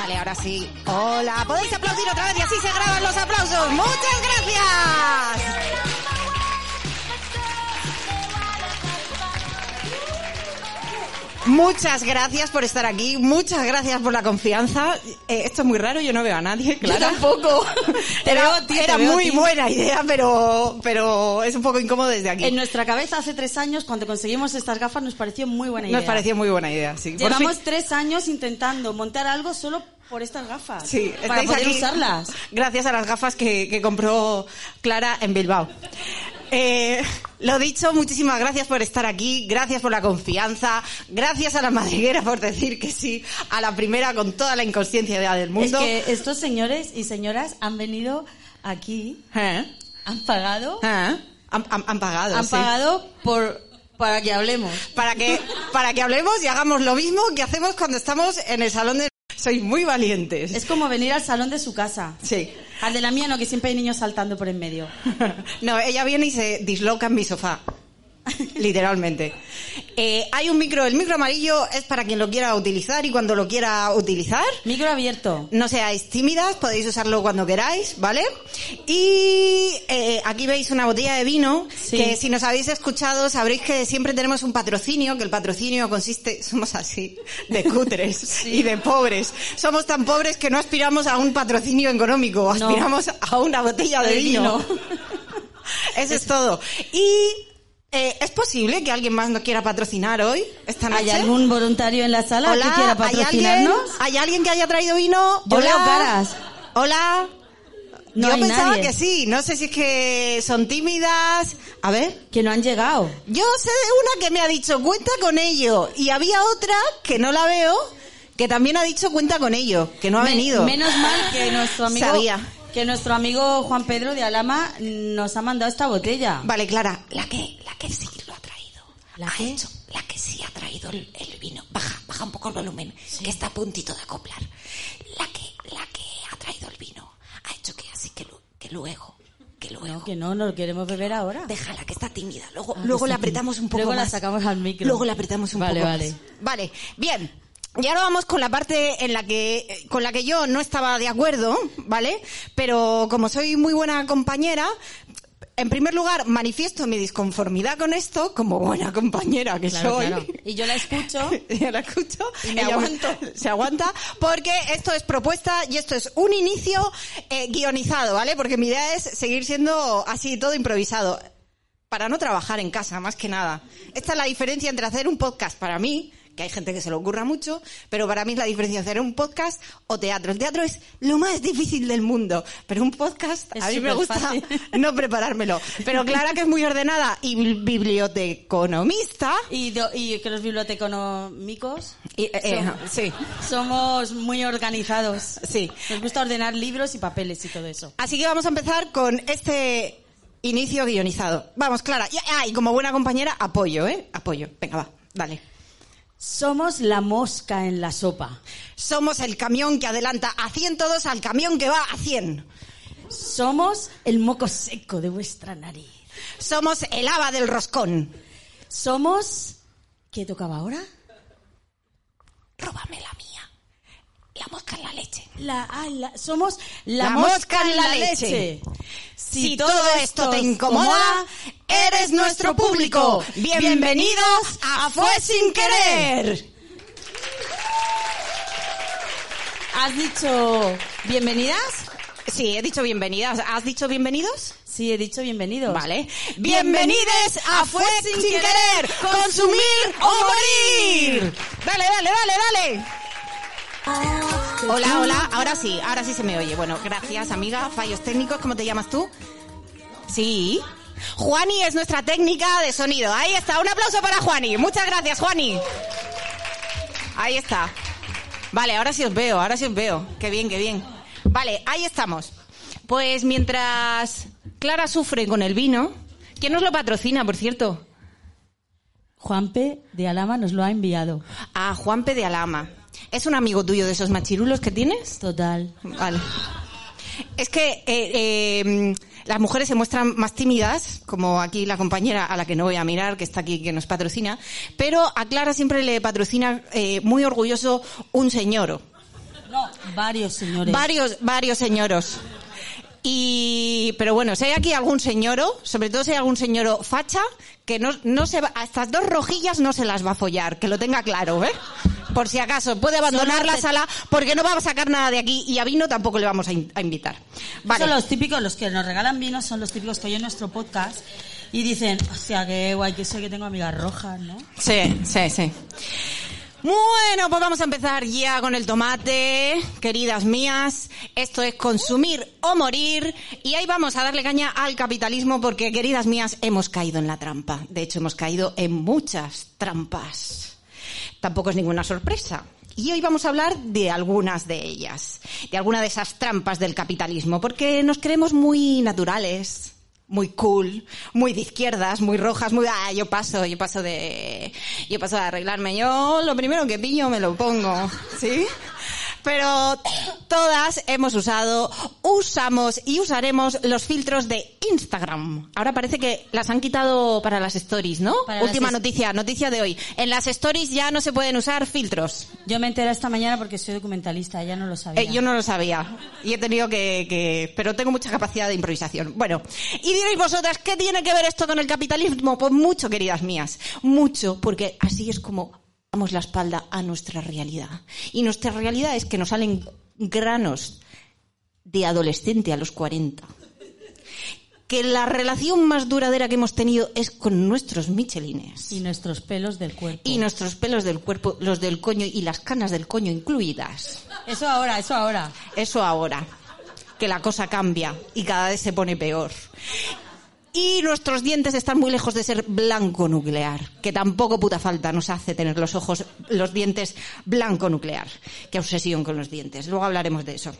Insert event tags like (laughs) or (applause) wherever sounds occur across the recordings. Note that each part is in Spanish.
Vale, ahora sí. Hola, podéis aplaudir otra vez y así se graban los aplausos. Muchas gracias. Muchas gracias por estar aquí, muchas gracias por la confianza. Eh, esto es muy raro, yo no veo a nadie, claro. tampoco. (laughs) Te Era, veo a ti, te era veo a muy ti. buena idea, pero, pero es un poco incómodo desde aquí. En nuestra cabeza hace tres años, cuando conseguimos estas gafas, nos pareció muy buena idea. Nos pareció muy buena idea, sí. Llevamos fin- tres años intentando montar algo solo por estas gafas. Sí, para poder aquí usarlas. (laughs) Gracias a las gafas que, que compró Clara en Bilbao. Eh, lo dicho, muchísimas gracias por estar aquí, gracias por la confianza, gracias a la madriguera por decir que sí a la primera con toda la inconsciencia del Es mundo. que estos señores y señoras han venido aquí, ¿Eh? han pagado, ¿Eh? Han, han- han pagado. han sí. pagado por para que hablemos. Para que, para que hablemos y hagamos lo mismo que hacemos cuando estamos en el salón de... Sois muy valientes. Es como venir al salón de su casa. Sí. Al de la mía no, que siempre hay niños saltando por en medio. (laughs) No, ella viene y se disloca en mi sofá. (laughs) Literalmente. Eh, hay un micro, el micro amarillo es para quien lo quiera utilizar y cuando lo quiera utilizar. Micro abierto. No seáis tímidas, podéis usarlo cuando queráis, ¿vale? Y eh, aquí veis una botella de vino, Sí. que si nos habéis escuchado sabréis que siempre tenemos un patrocinio, que el patrocinio consiste, (laughs) somos así, de cutres (laughs) y de pobres. Somos tan pobres que no aspiramos a un patrocinio económico, No. aspiramos a una botella de, De vino. vino. Eso es todo. Y ¿es posible que alguien más nos quiera patrocinar hoy, esta noche? ¿Hay algún voluntario en la sala Hola, que quiera ¿hay alguien, patrocinarnos? ¿hay alguien que haya traído vino? Yo Hola. caras. Hola. No Yo pensaba nadie. que sí, no sé si es que son tímidas. A ver. Que no han llegado. Yo sé de una que me ha dicho cuenta con ello y había otra que no la veo que también ha dicho cuenta con ello, que no ha venido. Menos mal que nuestro amigo Sabía. Que nuestro amigo Juan Pedro de Alama nos ha mandado esta botella. Vale, Clara, la que la que sí lo ha traído. ¿La ha qué? hecho, la que sí ha traído el, el vino. Baja, baja un poco el volumen, que está a puntito de acoplar. La que la que ha traído el vino ha hecho que así que, lu- que luego que luego No, que no, no lo queremos beber ahora. Déjala, que está tímida. Luego, Ah, luego que le está apretamos un poco Luego la más. sacamos al micro. Luego le apretamos un Vale, poco vale. más. Vale, bien. Y ahora vamos con la parte en la que, con la que yo no estaba de acuerdo, ¿vale? Pero como soy muy buena compañera, en primer lugar, manifiesto mi disconformidad con esto, como buena compañera que Claro, soy. claro. Y yo la escucho. (laughs) Yo la escucho. Y me aguanto. (laughs) Se aguanta porque esto es propuesta y esto es un inicio eh, guionizado, ¿vale? Porque mi idea es seguir siendo así todo improvisado. Para no trabajar en casa, más que nada. Esta es la diferencia entre hacer un podcast para mí, que hay gente que se lo ocurra mucho, pero para mí es la diferencia entre un podcast o teatro. El teatro es lo más difícil del mundo, pero un podcast Es a mí me gusta (laughs) no preparármelo. Pero Clara, que es muy ordenada y biblioteconomista, Y, do- y que los biblioteconómicos y, eh, eh, sí, somos muy organizados. sí. Nos gusta ordenar libros y papeles y todo eso. Así que vamos a empezar con este inicio guionizado. Vamos, Clara. Y, ah, y como buena compañera, apoyo, ¿eh? Apoyo. Venga, va, dale. Somos la mosca en la sopa. Somos el camión que adelanta a 102 al camión que va a 100. Somos el moco seco de vuestra nariz. Somos el haba del roscón. Somos... ¿Qué tocaba ahora? Róbame la mosca en la leche. La, ah, la- somos la, La mosca en la leche. Si todo esto te incomoda, eres nuestro público. Bienvenidos a Fue Sin Querer. ¿Has dicho bienvenidas? Sí, he dicho bienvenidas. ¿Has dicho bienvenidos? Sí, he dicho bienvenidos. Vale. Bienvenidos a Fue Sin Querer, consumir o morir. Dale, dale, dale, dale. Hola, hola. Ahora sí, ahora sí se me oye. Bueno, gracias, amiga. Fallos técnicos, ¿cómo te llamas tú? Sí. Juani es nuestra técnica de sonido. Ahí está. Un aplauso para Juani. Muchas gracias, Juani. Ahí está. Vale, ahora sí os veo, ahora sí os veo. Qué bien, qué bien. Vale, ahí estamos. Pues mientras Clara sufre con el vino, ¿quién nos lo patrocina, por cierto? Juanpe de Alama nos lo ha enviado. A Juanpe de Alama. ¿Es un amigo tuyo de esos machirulos que tienes? Total. Vale. Es que eh, eh, las mujeres se muestran más tímidas, como aquí la compañera a la que no voy a mirar, que está aquí, que nos patrocina, pero a Clara siempre le patrocina eh, muy orgulloso un señor. No, Varios señores. Varios, varios señoros. Y, pero bueno, si hay aquí algún señoro, sobre todo si hay algún señoro facha, que no, no se va, a estas dos rojillas no se las va a follar, que lo tenga claro, ¿eh? Por si acaso, puede abandonar la sala porque no va a sacar nada de aquí y a vino tampoco le vamos a, in- a invitar. Vale. Son los típicos, los que nos regalan vinos, son los típicos que oyen nuestro podcast y dicen, hostia, qué guay que soy que tengo amigas rojas, ¿no? Sí, sí, sí. Bueno, pues vamos a empezar ya con el tomate, queridas mías. Esto es consumir o morir. Y ahí vamos a darle caña al capitalismo porque, queridas mías, hemos caído en la trampa. De hecho, hemos caído en muchas trampas. Tampoco es ninguna sorpresa. Y hoy vamos a hablar de algunas de ellas, de alguna de esas trampas del capitalismo, porque nos creemos muy naturales, muy cool, muy de izquierdas, muy rojas, muy ah, yo paso, yo paso de yo paso de arreglarme, yo lo primero que pillo me lo pongo, ¿sí? Pero todas hemos usado, usamos y usaremos los filtros de Instagram. Ahora parece que las han quitado para las stories, ¿no? Para Última noticia, noticia de hoy. En las stories ya no se pueden usar filtros. Yo me enteré esta mañana porque soy documentalista, ya no lo sabía. Eh, yo no lo sabía y he tenido que, que- pero tengo mucha capacidad de improvisación. Bueno, y diréis vosotras, ¿qué tiene que ver esto con el capitalismo? Pues mucho, queridas mías, mucho, porque así es como damos la espalda a nuestra realidad. Y nuestra realidad es que nos salen granos de adolescente a los 40. Que la relación más duradera que hemos tenido es con nuestros michelines. Y nuestros pelos del cuerpo. Y nuestros pelos del cuerpo, los del coño y las canas del coño incluidas. Eso ahora, eso ahora. Eso ahora, que la cosa cambia y cada vez se pone peor. Y nuestros dientes están muy lejos de ser blanco nuclear, que tampoco puta falta nos hace tener los ojos, los dientes blanco nuclear. Qué obsesión con los dientes. Luego hablaremos de eso.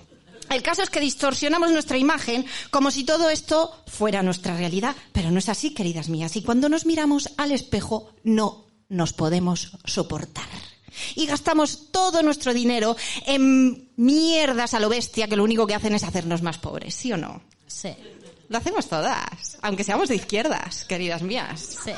El caso es que distorsionamos nuestra imagen como si todo esto fuera nuestra realidad, pero no es así, queridas mías. Y cuando nos miramos al espejo, no nos podemos soportar. Y gastamos todo nuestro dinero en mierdas a lo bestia que lo único que hacen es hacernos más pobres, ¿sí o no? Sí, Lo hacemos todas, aunque seamos de izquierdas, queridas mías. sí.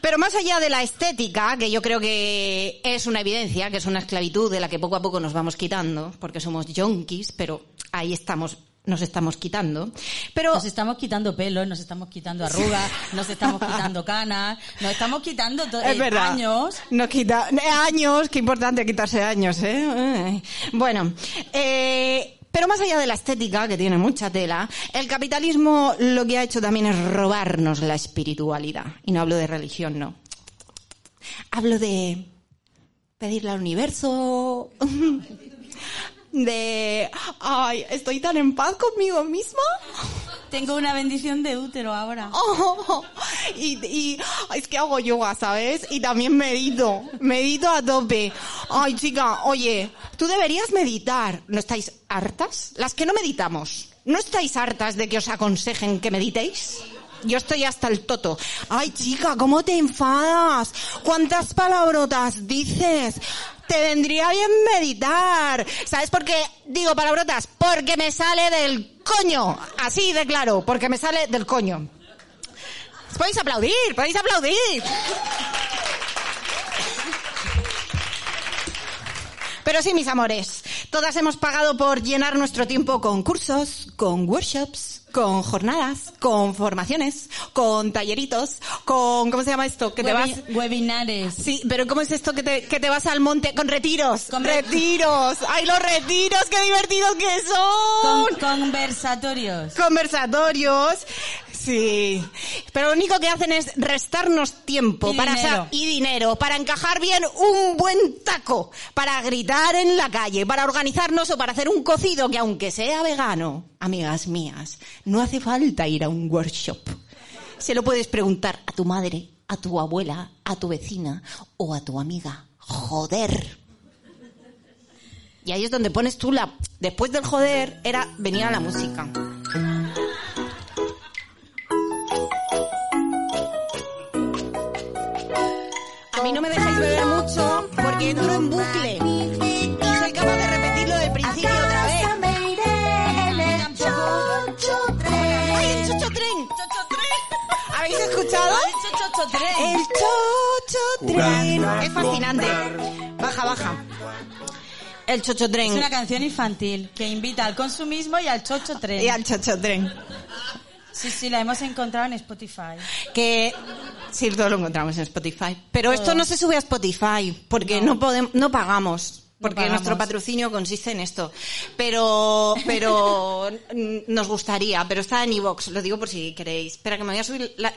Pero más allá de la estética, que yo creo que es una evidencia, que es una esclavitud de la que poco a poco nos vamos quitando, porque somos yonkis, pero ahí estamos, nos estamos quitando. Pero Nos estamos quitando pelos, nos estamos quitando arrugas, nos estamos (laughs) quitando canas, nos estamos quitando es verdad. años. Nos quita, eh, años, qué importante quitarse años, ¿eh? Eh. Bueno, eh, pero más allá de la estética, que tiene mucha tela, el capitalismo lo que ha hecho también es robarnos la espiritualidad. Y no hablo de religión, no. Hablo de pedirle al universo, (laughs) de, ay, estoy tan en paz conmigo misma. Tengo una bendición de útero ahora. (laughs) Oh, y, y es que hago yoga, ¿sabes? Y también medito, medito a tope. Ay, chica, oye, tú deberías meditar. ¿No estáis hartas? Las que no meditamos, ¿no estáis hartas de que os aconsejen que meditéis? Yo estoy hasta el toto. Ay, chica, ¿cómo te enfadas? ¿Cuántas palabrotas dices? Te vendría bien meditar. ¿Sabes por qué digo palabrotas? Porque me sale del coño. Así de claro, porque me sale del coño. Podéis aplaudir, podéis aplaudir. Pero sí, mis amores, todas hemos pagado por llenar nuestro tiempo con cursos, con workshops, con jornadas, con formaciones, con talleritos, con, ¿cómo se llama esto? Que te vas... Webi- Webinares. Sí, pero ¿cómo es esto que te, que te vas al monte con retiros? Con- retiros. ¡Ay, los retiros! ¡Qué divertidos que son! Con conversatorios. conversatorios. Sí. Pero lo único que hacen es restarnos tiempo Y para dinero. y dinero para encajar bien un buen taco, para gritar en la calle, para organizarnos o para hacer un cocido que aunque sea vegano, amigas mías, no hace falta ir a un workshop. Se lo puedes preguntar a tu madre, a tu abuela, a tu vecina o a tu amiga. Joder. Y ahí es donde pones tú la... Después del joder era venir a la música. Beber mucho porque entro en bucle. Y soy capaz de repetirlo del principio otra vez. ¡Ay, el chocho tren! ¿Habéis escuchado? Chocho tren. El chocho tren. Es fascinante. Baja, baja. El chocho Es tren. una canción infantil que invita al consumismo y al chocho tren. Y al chocho tren. Sí, sí, la hemos encontrado en Spotify. Que sí, todo lo encontramos en Spotify. Pero esto no se sube a Spotify porque no, podemos, no pagamos. Porque nuestro patrocinio consiste en esto. Pero, (laughs) pero mm, nos gustaría. Pero está en iVoox. Lo digo por si queréis. Espera que me voy a subir. La...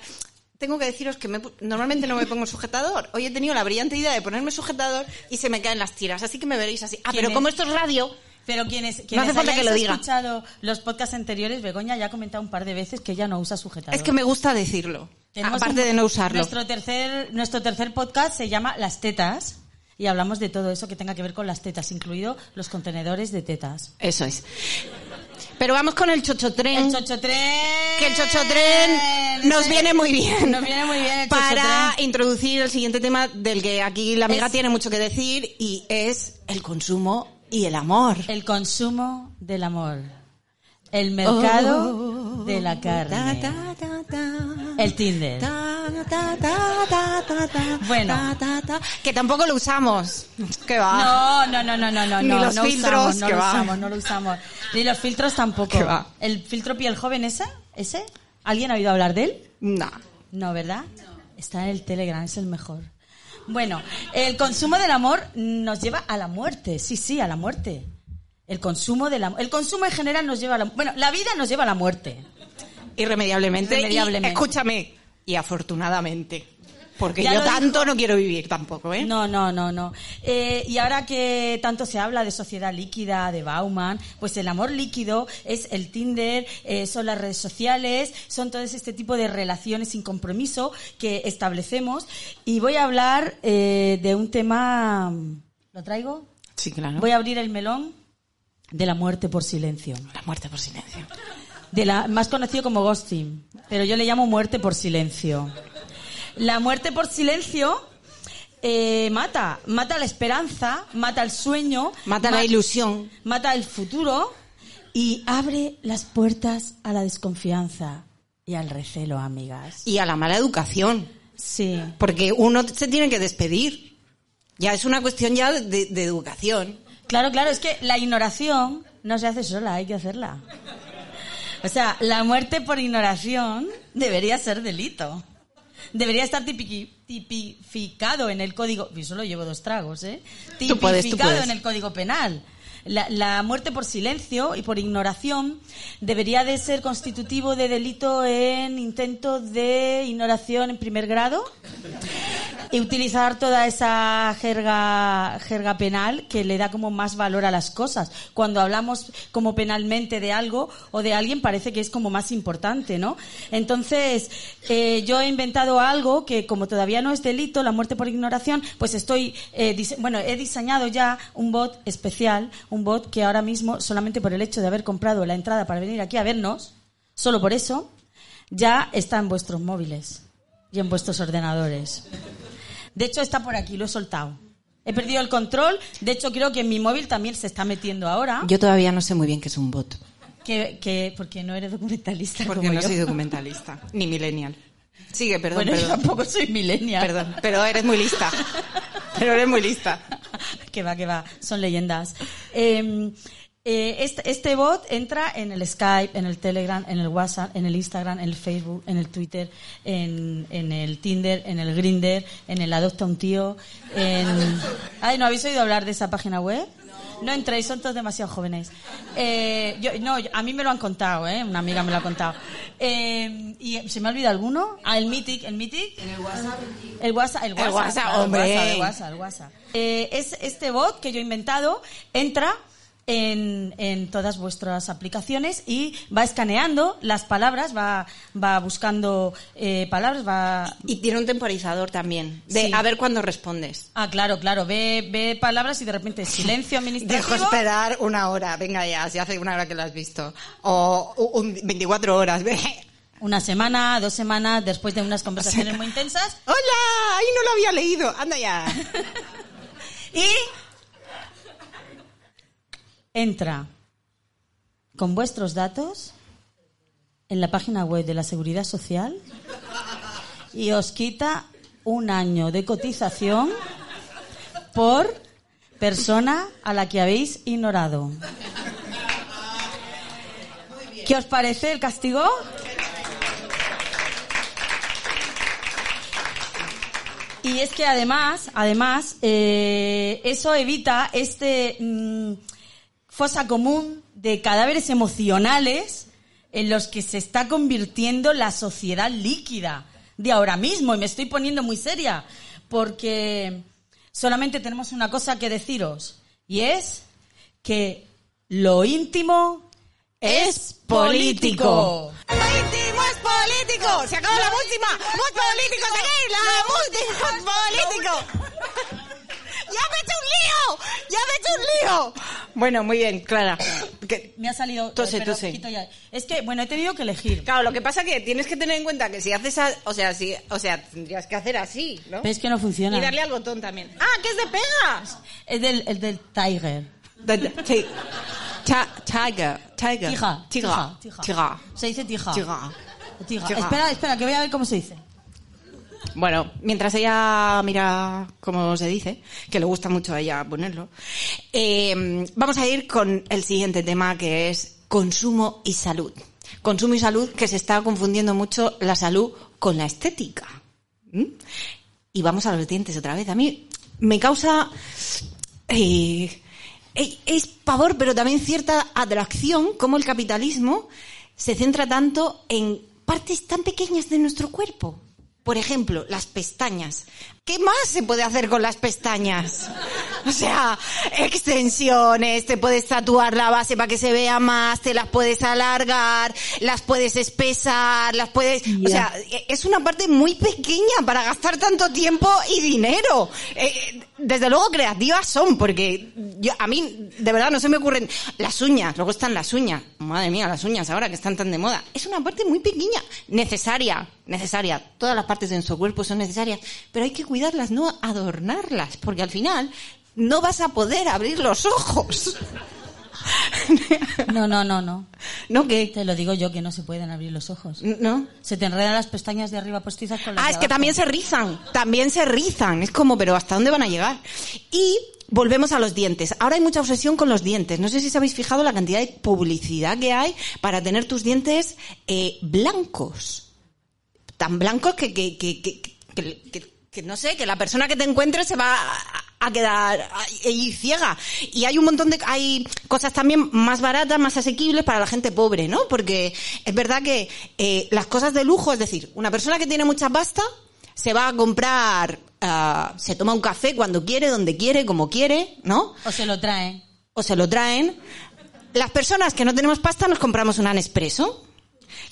Tengo que deciros que me normalmente no me pongo sujetador. Hoy he tenido la brillante idea de ponerme sujetador y se me caen las tiras. Así que me veréis así. Ah, ¿Quién pero es? como esto es radio, Pero quienes, quienes hace falta hayáis que lo diga. escuchado los podcasts anteriores, Begoña ya ha comentado un par de veces que ella no usa sujetador. es que me gusta decirlo. Tenemos aparte un- de no usarlo. Nuestro tercer, nuestro tercer podcast se llama Las tetas y hablamos de todo eso que tenga que ver con las tetas, incluido los contenedores de tetas. Eso es. Pero vamos con el chocho tren. El chocho tren. que el chocho tren nos viene muy bien. Nos viene muy bien el Para introducir el siguiente tema del que aquí la amiga Es- tiene mucho que decir y es el consumo y el amor. El consumo del amor. El mercado de la carne. Oh. Ta, ta, ta, ta. El Tinder. Ta, ta, ta, ta, ta, ta, Bueno. ta, ta, ta. Que tampoco lo usamos. Que va. No, no, no, no, no, no. Ni no, los no filtros, usamos, no que lo va. usamos, no lo usamos. Ni los filtros tampoco. Que va. ¿El filtro piel joven ese? ¿Ese? ¿Alguien ha oído hablar de él? No. No, ¿verdad? Está en el Telegram, es el mejor. Bueno, el consumo del amor nos lleva a la muerte, sí, sí, a la muerte. El consumo del amor. El consumo en general nos lleva a la Bueno, la vida nos lleva a la muerte. Irremediablemente. Irremediablemente. Y, escúchame. Y afortunadamente. Porque Ya yo tanto dijo- no quiero vivir tampoco, ¿eh? No, no, no, no. Eh, y ahora que tanto se habla de sociedad líquida, de Bauman, pues el amor líquido es el Tinder, eh, son las redes sociales, son todo este tipo de relaciones sin compromiso que establecemos. Y voy a hablar eh, de un tema. ¿Lo traigo? Sí, claro. Voy a abrir el melón de la muerte por silencio. La muerte por silencio. De la, más conocido como ghosting, pero yo le llamo muerte por silencio. La muerte por silencio eh, mata, mata la esperanza, mata el sueño, Mata la ilusión. mata el futuro y abre las puertas a la desconfianza y al recelo, amigas. Y a la mala educación. Sí. Porque uno se tiene que despedir. Ya es una cuestión ya de, de educación. Claro, claro, es que la ignoración no se hace sola, hay que hacerla. O sea, la muerte por ignoración debería ser delito. Debería estar tipiqui- tipificado en el código. Yo solo llevo dos tragos, ¿eh? Tú puedes, tú Tipificado puedes. en el código penal. La, la muerte por silencio y por ignoración debería de ser constitutivo de delito en intento de ignoración en primer grado y utilizar toda esa jerga, jerga penal que le da como más valor a las cosas. Cuando hablamos como penalmente de algo o de alguien parece que es como más importante, ¿no? Entonces, eh, yo he inventado algo que como todavía no es delito, la muerte por ignoración, pues estoy, eh, bueno, he diseñado ya un bot especial, un bot que ahora mismo, solamente por el hecho de haber comprado la entrada para venir aquí a vernos, solo por eso, ya está en vuestros móviles y en vuestros ordenadores. De hecho, está por aquí, lo he soltado. He perdido el control. De hecho, creo que en mi móvil también se está metiendo ahora. Yo todavía no sé muy bien qué es un bot. Que, que, porque no eres documentalista Porque como no yo. soy documentalista. Ni millennial. Sigue, perdón, bueno, yo tampoco soy millennial. Perdón, pero eres muy lista. Pero eres muy lista. (laughs) que va, que va, son leyendas. Eh, eh, este, este bot entra en el Skype, en el Telegram, en el WhatsApp, en el Instagram, en el Facebook, en el Twitter, en, en el Tinder, en el Grinder, en el Adopta un tío, en... Ay, ¿no habéis oído hablar de esa página web? No entréis, son todos demasiado jóvenes. Eh, yo, no, a mí me lo han contado, ¿eh? Una amiga me lo ha contado. Eh, ¿Y se me ha olvidado alguno? Ah, el Mythic, el Mythic. En el WhatsApp. El WhatsApp, el WhatsApp. El hombre. WhatsApp, el WhatsApp, el WhatsApp. Eh, es este bot que yo he inventado entra en, en todas vuestras aplicaciones y va escaneando las palabras, va, va buscando eh, palabras, va... Y tiene un temporizador también. De Sí. a ver cuándo respondes. Ah, claro, claro, ve, ve palabras y de repente silencio administrativo. Dejo esperar una hora. Venga ya, si hace una hora que lo has visto. O un 24 horas. Una semana, dos semanas, después de unas conversaciones muy intensas. ¡Hola! Ahí no lo había leído. Anda ya. (laughs) Y entra con vuestros datos en la página web de la Seguridad Social y os quita un año de cotización por persona a la que habéis ignorado. ¿Qué os parece el castigo? Y es que además, además, eh, eso evita este mm, fosa común de cadáveres emocionales en los que se está convirtiendo la sociedad líquida de ahora mismo. Y me estoy poniendo muy seria, porque solamente tenemos una cosa que deciros, y es que lo íntimo es político. Lo íntimo es político. Se acabó la última. Muy político. La última es político. ¡Ya me he hecho un lío! ¡Ya me he hecho un lío! Bueno, muy bien, Clara. Que- Me ha salido... Tose, pero tose. quito ya. Es que, bueno, he tenido que elegir. Claro, lo que pasa que tienes que tener en cuenta que si haces, a- o sea, si, o sea, tendrías que hacer así, ¿no? Pero es que no funciona. Y darle al botón también. ¡Ah, que es de pegas! Es del, el del Tiger. Tiger, tiger. Tija. Tija. Tiga. Se dice tija. Tija. Tija. Espera, espera, que voy a ver cómo se dice. Bueno, mientras ella mira cómo se dice, que le gusta mucho a ella ponerlo, eh, vamos a ir con el siguiente tema que es consumo y salud. Consumo y salud que se está confundiendo mucho la salud con la estética. ¿Mm? Y vamos a los dientes otra vez. A mí me causa eh, eh, es pavor, pero también cierta atracción como el capitalismo se centra tanto en partes tan pequeñas de nuestro cuerpo. Por ejemplo, las pestañas. ¿Qué más se puede hacer con las pestañas? O sea, extensiones, te puedes tatuar la base para que se vea más, te las puedes alargar, las puedes espesar, las puedes... O sea, es una parte muy pequeña para gastar tanto tiempo y dinero. Eh, desde luego creativas son, porque yo, a mí, de verdad, no se me ocurren las uñas, luego están las uñas. Madre mía, las uñas ahora que están tan de moda. Es una parte muy pequeña, necesaria, necesaria. Todas las partes de nuestro cuerpo son necesarias, pero hay que cuidarlas, no adornarlas, porque al final no vas a poder abrir los ojos. (laughs) No, no, no, no. ¿No qué? Te lo digo yo que no se pueden abrir los ojos. ¿No? Se te enredan las pestañas de arriba postizas con las Ah, de es que abajo. también se rizan, también se rizan. Es como, pero ¿hasta dónde van a llegar? Y volvemos a los dientes. Ahora hay mucha obsesión con los dientes. No sé si os habéis fijado la cantidad de publicidad que hay para tener tus dientes eh, blancos. Tan blancos que, que, que, que, que- que- no sé, que la persona que te encuentre se va a, quedar ahí ciega. Y hay un montón de, hay cosas también más baratas, más asequibles para la gente pobre, ¿no? Porque es verdad que eh, las cosas de lujo, es decir, una persona que tiene mucha pasta se va a comprar, ah, se toma un café cuando quiere, donde quiere, como quiere, ¿no? O se lo traen. o se lo traen. Las personas que no tenemos pasta nos compramos un Nespresso,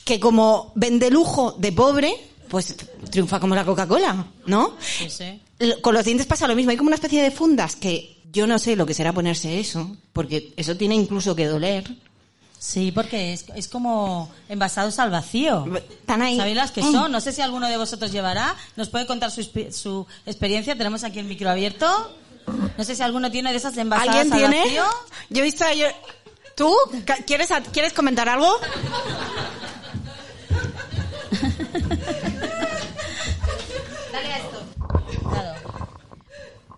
que como vende lujo de pobre, pues triunfa como la Coca-Cola, ¿no? Sí, sí. L- Con los dientes pasa lo mismo, hay como una especie de fundas que yo no sé lo que será ponerse eso, porque eso tiene incluso que doler. Sí, porque es, es como envasados al vacío. Están ahí. ¿Sabéis las que Mm. son? No sé si alguno de vosotros llevará. ¿Nos puede contar su, su experiencia? Tenemos aquí el micro abierto. No sé si alguno tiene de esas envasadas ¿Alguien al tiene? vacío. Yo he visto ayer... ¿Tú? ¿Quieres, ¿Quieres comentar algo? Dale a esto. Claro.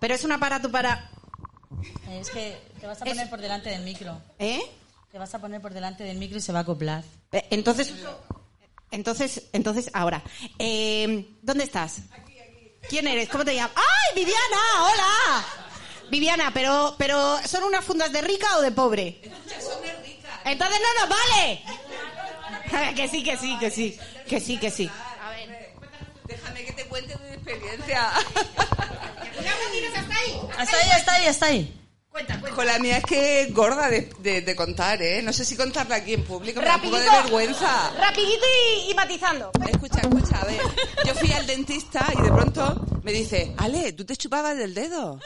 Pero es un aparato para... Es que te vas a Es- poner por delante del micro. ¿Eh? Te vas a poner por delante del micro y se va a acoplar. Eh, Entonces, entonces, entonces, ahora, eh, ¿dónde estás? ¿Quién eres? ¿Cómo te llamas? ¡Ay, Viviana! ¡Hola! Viviana, pero, pero, ¿son unas fundas de rica o de pobre? Son de rica. Entonces no nos vale. (laughs) que sí, que sí, que sí, que sí, que sí. Déjame que te cuente mi experiencia. (laughs) Hasta ahí, hasta ahí, hasta ahí. Con la mía es que es gorda de, de- de contar, ¿eh? No sé si contarla aquí en público, me da un poco de vergüenza. Rapidito y, y matizando. Escucha, escucha, a ver. Yo fui al dentista y de pronto me dice, Ale, tú te chupabas del dedo.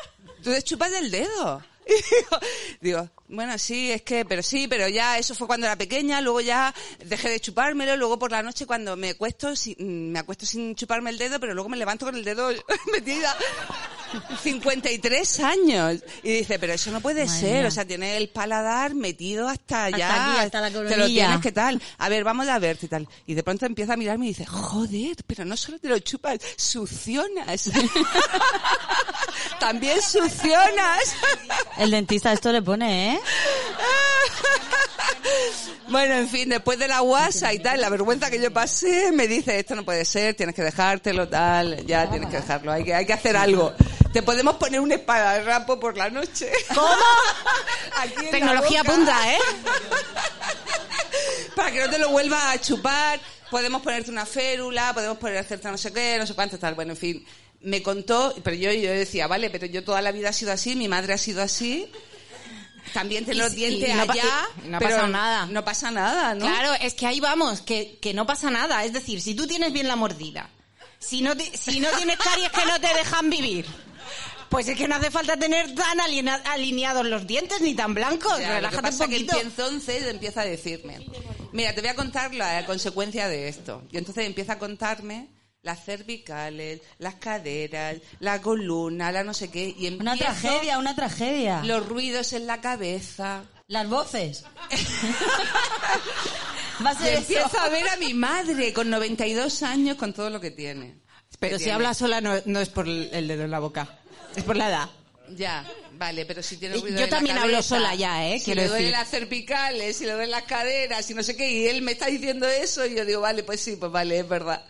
Tú te chupas del dedo. (laughs) Y digo, digo, bueno, sí, es que, pero sí, pero ya eso fue cuando era pequeña, luego ya dejé de chupármelo, luego por la noche cuando me acuesto, si- mm, me acuesto sin chuparme el dedo, pero luego me levanto con el dedo (laughs) metida. 53 años. Y dice, pero eso no puede Madre ser. mía. O sea, tiene el paladar metido hasta allá. aquí, hasta la Te lo tienes que tal. A ver, vamos a verte y tal. Y de pronto empieza a mirarme y dice, joder, pero no solo te lo chupas, succionas. (laughs) También succionas. El dentista esto le pone, ¿eh? (laughs) Bueno, en fin, después de la guasa y tal, la vergüenza que yo pasé, me dice, esto no puede ser, tienes que dejártelo, tal, ya tienes que dejarlo, hay que, hay que hacer algo. Te podemos poner una espada de rapo por la noche. ¿Cómo? (laughs) Aquí en la Tecnología punta, ¿eh? (laughs) Para que no te lo vuelva a chupar, podemos ponerte una férula, podemos poner hacerte no sé qué, no sé cuánto, tal. Bueno, en fin, me contó, pero yo, yo decía, vale, pero yo toda la vida he sido así, mi madre ha sido así. También tiene Y los dientes y no pa- allá. y no pero pasado nada. No pasa nada, ¿no? Claro, es que ahí vamos, que, que no pasa nada. Es decir, si tú tienes bien la mordida, si no, te- si no tienes caries que no te dejan vivir, pues es que no hace falta tener tan alinea- alineados los dientes ni tan blancos. Ya, lo que Relájate un pasa que poquito. entonces empieza a decirme, mira, te voy a contar la consecuencia de esto. Y entonces empieza a contarme las cervicales, las caderas, la columna, la no sé qué. Y Una tragedia, una tragedia. Los ruidos en la cabeza. Las voces. (laughs) Va a Y ser eso. empiezo a ver a mi madre con 92 años con todo lo que tiene. Pero Que si tiene. habla sola no, no es por el dedo en la boca, es por la edad. Ya, vale, pero si tiene ruido yo en la también hablo cabeza, sola ya, ¿eh? Si Quiero le duele decir. las cervicales, si le duelen las caderas, y no sé qué, y él me está diciendo eso, y yo digo, vale, pues sí, pues vale, es verdad.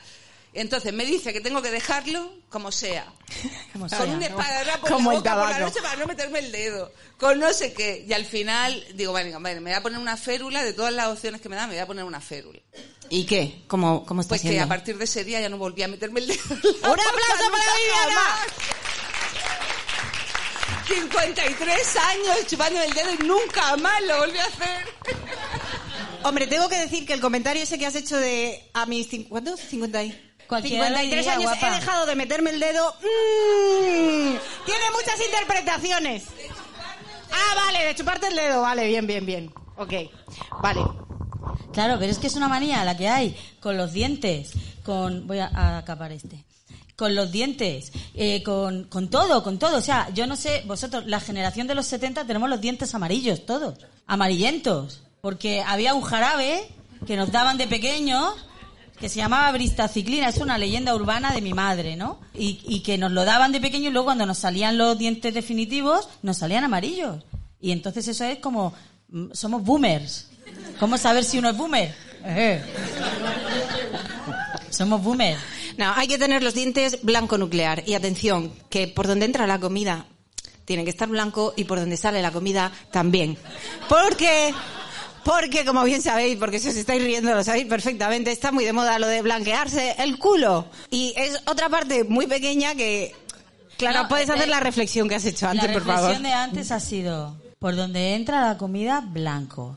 Entonces me dice que tengo que dejarlo como sea. (laughs) Como con sea, un ¿no? esparadrapo en Como la el boca por la noche para no meterme el dedo. Con no sé qué. Y al final digo, vale, vale, me voy a poner una férula, de todas las opciones que me da, me voy a poner una férula. ¿Y qué? ¿Cómo, cómo está Pues que a partir de ese día ya no volví a meterme el dedo. en la ¡Un aplauso para Viviana! jamás. 53 años chupándome el dedo y nunca más lo volví a hacer. Hombre, tengo que decir que el comentario ese que has hecho de a mis... ¿Cuántos? 50 y... Cualquiera 53 lo diría, años guapa. he dejado de meterme el dedo. Mm, tiene muchas interpretaciones. Ah, vale, de chuparte el dedo. Vale, bien, bien, bien. Ok, vale. Claro, pero es que es una manía la que hay con los dientes, con... Voy a, a acapar este. Con los dientes, eh, con, con todo, con todo. O sea, yo no sé, vosotros, la generación de los 70 tenemos los dientes amarillos, todos. Amarillentos. Porque había un jarabe que nos daban de pequeños que se llamaba bristaciclina, es una leyenda urbana de mi madre, ¿no? Y, y que nos lo daban de pequeño y luego cuando nos salían los dientes definitivos, nos salían amarillos. Y entonces eso es como, mm, somos boomers. ¿Cómo saber si uno es boomer? Eh. Somos boomers. No, hay que tener los dientes blanco nuclear. Y atención, que por donde entra la comida tiene que estar blanco y por donde sale la comida también. Porque, porque como bien sabéis, porque si os estáis riendo lo sabéis perfectamente, está muy de moda lo de blanquearse el culo. Y es otra parte muy pequeña que, claro, No, puedes eh, hacer la reflexión que has hecho antes, la por reflexión favor. de antes ha sido, por donde entra la comida, blanco.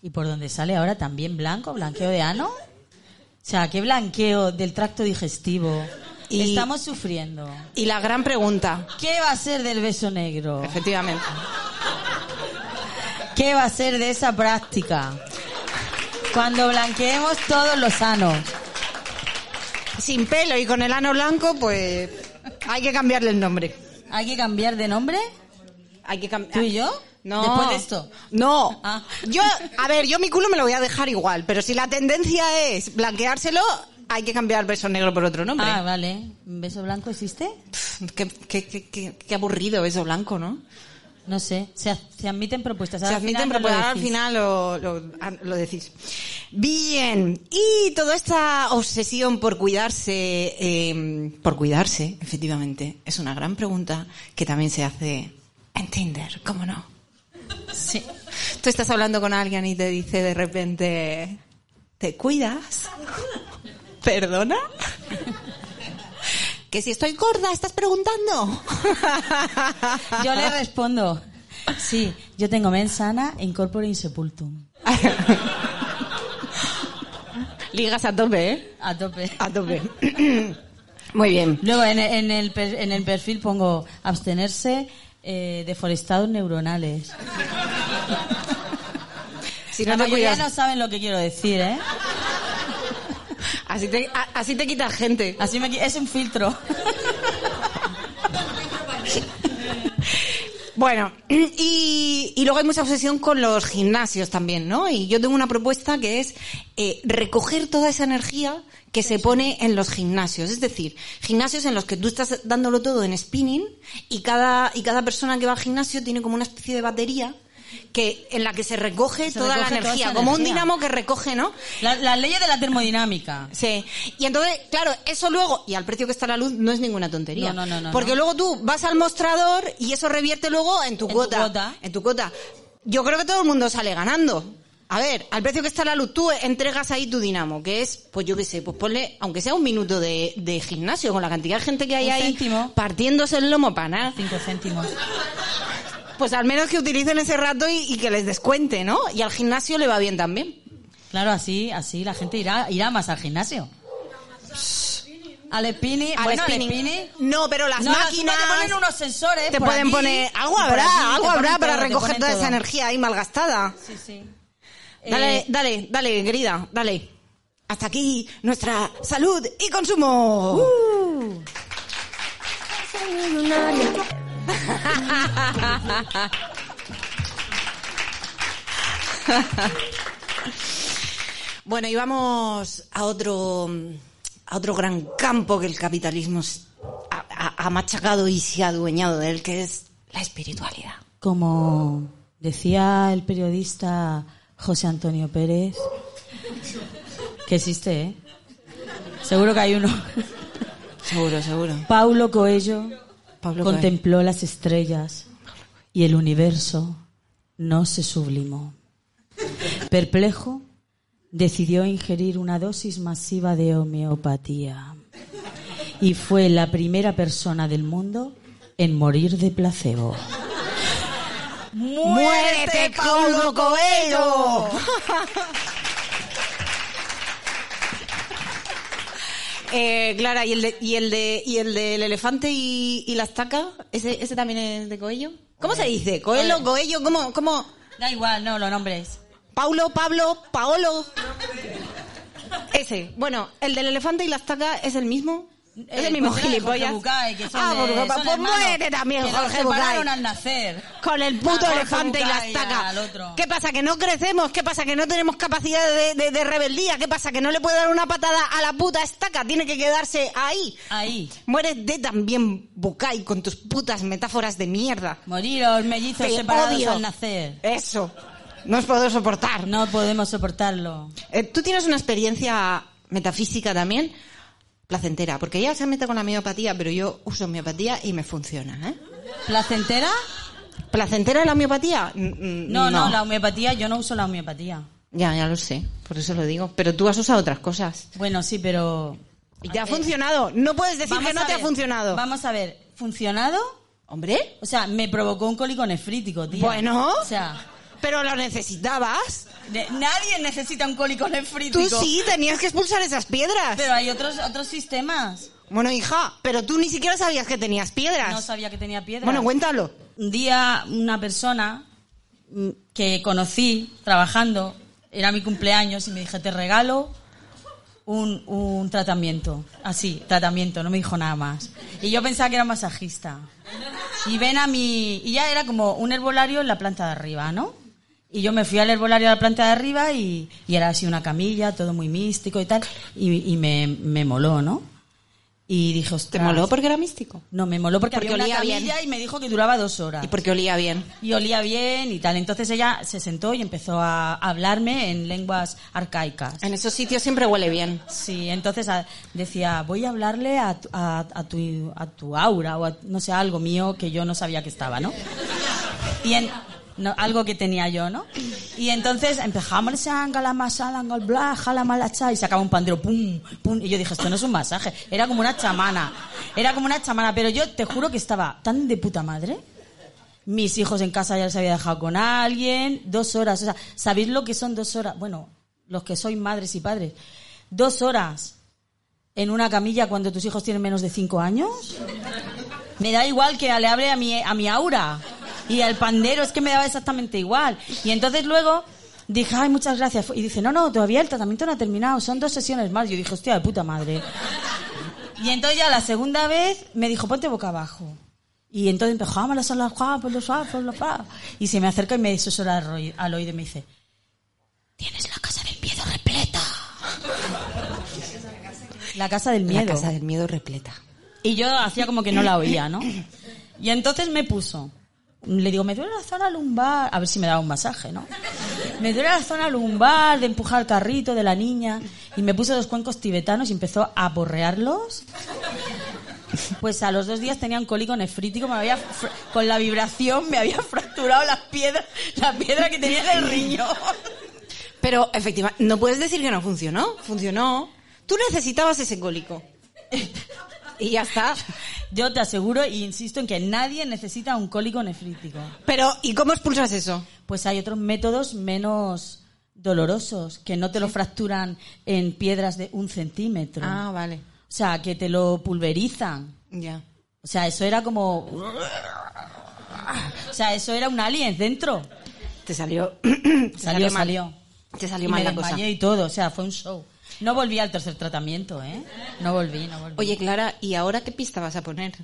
Y por donde sale ahora también blanco, blanqueo de ano. O sea, ¿qué blanqueo del tracto digestivo Y- estamos sufriendo? Y la gran pregunta, ¿Qué va a ser del beso negro? efectivamente. ¿Qué va a ser de esa práctica? Cuando blanqueemos todos los sanos. Sin pelo y con el ano blanco, pues hay que cambiarle el nombre. ¿Hay que cambiar de nombre? Hay que cambiar. ¿Tú y yo? No. Después de esto. No. Ah. Yo, a ver, yo mi culo me lo voy a dejar igual, pero si la tendencia es blanqueárselo, hay que cambiar beso negro por otro nombre. Ah, vale. ¿Un beso blanco existe? Pff, qué, qué- qué- qué- qué aburrido beso blanco, ¿no? No sé. Se, se admiten propuestas. Se Ahora admiten, ahora al final lo, lo- ah, lo decís. Bien. Y toda esta obsesión por cuidarse, eh, por cuidarse, efectivamente, es una gran pregunta que también se hace en Tinder, ¿cómo no? Sí. Tú estás hablando con alguien y te dice de repente, ¿te cuidas? (laughs) ¿Perdona? ¿Que si estoy gorda estás preguntando? (laughs) Yo le respondo. Sí, yo tengo mensana e incorporo insepultum. (laughs) Ligas a tope, ¿eh? A tope. A tope. (clears throat) Muy bien. Luego en, en el, en el perfil pongo abstenerse eh, de forestados neuronales. Si La no te mayoría cuidas, no saben lo que quiero decir, ¿eh? (laughs) así te, a- así te quitas gente. Así me, es un filtro. (laughs) Bueno, y, y luego hay mucha obsesión con los gimnasios también, ¿no? Y yo tengo una propuesta que es eh, recoger toda esa energía que se pone en los gimnasios. Es decir, gimnasios en los que tú estás dándolo todo en spinning y cada, y cada persona que va al gimnasio tiene como una especie de batería que en la que se recoge Se toda recoge la energía, como un dinamo que recoge, ¿no? La- Las leyes de la termodinámica. Sí. Y entonces, claro, eso luego, y al precio que está la luz, no es ninguna tontería. No, no, no, no, Porque luego tú vas al mostrador y eso revierte luego en tu En tu cuota. cuota. En tu cuota. Yo creo que todo el mundo sale ganando. A ver, al precio que está la luz, tú entregas ahí tu dinamo, que es, pues yo qué sé, pues ponle, aunque sea un minuto de, de gimnasio, con la cantidad de gente que hay Un ahí, céntimo. partiéndose el lomo para nada, Cinco céntimos. Pues al menos que utilicen ese rato y, y que les descuente, ¿no? Y al gimnasio le va bien también. Claro, así, así la gente irá, irá más al gimnasio. Al spinning, Al bueno, spinning. No, pero las No, máquinas... te ponen unos sensores. Te pueden aquí, poner, algo habrá, aquí, algo habrá para todo, recoger toda todo. esa energía ahí malgastada. Sí, sí. Dale, Eh, dale, dale, querida, dale. Hasta aquí nuestra salud y consumo. Uh. (laughs) Bueno, y vamos a otro, a otro gran campo que el capitalismo ha, ha- ha machacado y se ha adueñado de él, que es la espiritualidad. Como decía el periodista José Antonio Pérez, que existe, ¿eh? Seguro que hay uno. Seguro, seguro. Paulo Coelho Pablo contempló las estrellas y el universo no se sublimó. Perplejo, decidió ingerir una dosis masiva de homeopatía y fue la primera persona del mundo en morir de placebo. ¡Muérete, Paulo Coelho! Eh, Clara, ¿y el, de, y el de y el del elefante y, y la estaca? ¿Ese, ¿Ese también es de Coello? ¿Cómo se dice? ¿Coelho, Coello? ¿Cómo, cómo? Da igual, no lo nombres. ¿Paulo, Pablo, Paolo? Ese. Bueno, ¿el del elefante y la estaca es el mismo? Es el mismo de gilipollas. Jorge Bucay, que son ah, de- son pues muérete también, que Jorge Bucay. al nacer. Con el puto A Jorge elefante y la estaca. ¿Qué pasa? ¿Que no crecemos? ¿Qué pasa? ¿Que no tenemos capacidad de, de- de rebeldía? ¿Qué pasa? ¿Que no le puede dar una patada a la puta estaca? Tiene que quedarse ahí. Ahí. Muérete también, Bucay, con tus putas metáforas de mierda. Moriros mellizos Te separados odio. al nacer. Eso. No os puedo soportar. No podemos soportarlo. Eh, Tú tienes una experiencia metafísica también placentera, porque ella se mete con la miopatía, pero yo uso miopatía y me funciona, ¿eh? ¿Placentera? ¿Placentera la miopatía? Mm, mm, No, no, la homeopatía, yo no uso la homeopatía. Ya, ya lo sé, por eso lo digo. Pero tú has usado otras cosas. Bueno, sí, pero... Y te ha funcionado. No puedes decir Vamos que no a te ha funcionado. Vamos a ver, ¿funcionado? Hombre, O sea, me provocó un cólico nefrítico, tío. Bueno. O sea, pero lo necesitabas. nadie necesita un cólico Tú nefrítico. sí, tenías que expulsar esas piedras. Pero hay otros, otros sistemas. Bueno, hija, pero tú ni siquiera sabías que tenías piedras. No sabía que tenía piedras. bueno, cuéntalo. un día una persona mm, que conocí trabajando, era mi cumpleaños y me dije, te regalo un, un tratamiento. Así, tratamiento, no me dijo nada más. Y yo pensaba que era masajista. Y ven a mi... Y ya era como un herbolario en la planta de arriba, ¿no? Y yo me fui al herbolario a la planta de arriba y, y era así una camilla, todo muy místico y tal. Y, y me, me moló, ¿no? Y dije, ¿Te ostras. moló porque era místico? No, me moló porque, Porque había una olía bien. camilla y me dijo que duraba dos horas. Y porque olía bien. Y olía bien y tal. Entonces ella se sentó y empezó a hablarme en lenguas arcaicas. En esos sitios siempre huele bien. Sí, entonces a- decía, voy a hablarle a, tu- a, a tu, a tu aura o a, no sé, algo mío que yo no sabía que estaba, ¿no? Y en, no, algo que tenía yo, ¿no? Y entonces empezamos la masala, bla, jala malacha, y sacaba un pandero, pum, pum, y yo dije, esto no es un masaje, era como una chamana, era como una chamana, pero yo te juro que estaba tan de puta madre, mis hijos en casa ya les había dejado con alguien, dos horas, o sea, ¿sabéis lo que son dos horas? Bueno, los que sois madres y padres, dos horas en una camilla cuando tus hijos tienen menos de cinco años, me da igual que le hable a mi, a mi aura y al pandero, es que me daba exactamente igual. Y entonces luego dije, ay, muchas gracias. Y dice, no, no, todavía el tratamiento no ha terminado, son dos sesiones más. Yo dije, hostia, de puta madre. Y entonces ya la segunda vez me dijo, ponte boca abajo. Y entonces empezó, "Jámala, son las guapas, los guapos, los guapos". Y se me acerca y me susurra al oído y me dice, tienes la casa del miedo repleta. La casa del miedo. La casa del miedo repleta. Y yo hacía como que no la oía, ¿no? Y entonces me puso. Le digo, me duele la zona lumbar. A ver si me daba un masaje, ¿no? Me duele la zona lumbar de empujar el carrito de la niña. Y me puso dos cuencos tibetanos y empezó a borrearlos. Pues a los dos días tenía un cólico nefrítico. Me había, con la vibración me había fracturado las piedras, la piedra que tenía en el riñón. Pero, efectivamente, no puedes decir que no funcionó. Funcionó. Tú necesitabas ese cólico. Y ya está. Yo te aseguro e insisto en que nadie necesita un cólico nefrítico. Pero, ¿y cómo expulsas eso? Pues hay otros métodos menos dolorosos, que no te lo fracturan en piedras de un centímetro. Ah, vale. O sea, que te lo pulverizan. Ya. O sea, eso era como... O sea, eso era un alien dentro. Te salió. (clears throat) te Salió, mal. salió. Te salió Y mal me la cosa. y todo. O sea, fue un show. No volví al tercer tratamiento, ¿eh? No volví, no volví. Oye, Clara, ¿y ahora qué pista vas a poner?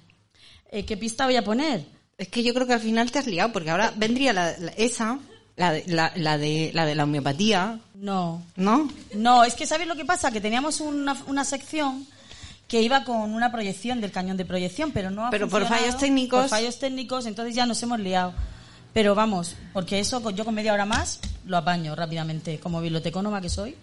Eh, ¿qué pista voy a poner? Es que yo creo que al final te has liado, porque ahora vendría la, la- esa, la de la, la de la de la homeopatía, No. ¿no? No, es que ¿sabes lo que pasa? Que teníamos una, una sección que iba con una proyección del cañón de proyección, pero no ha Pero por fallos técnicos- Por fallos técnicos, entonces ya nos hemos liado. Pero vamos, porque eso yo con media hora más lo apaño rápidamente, como bibliotecónoma que soy.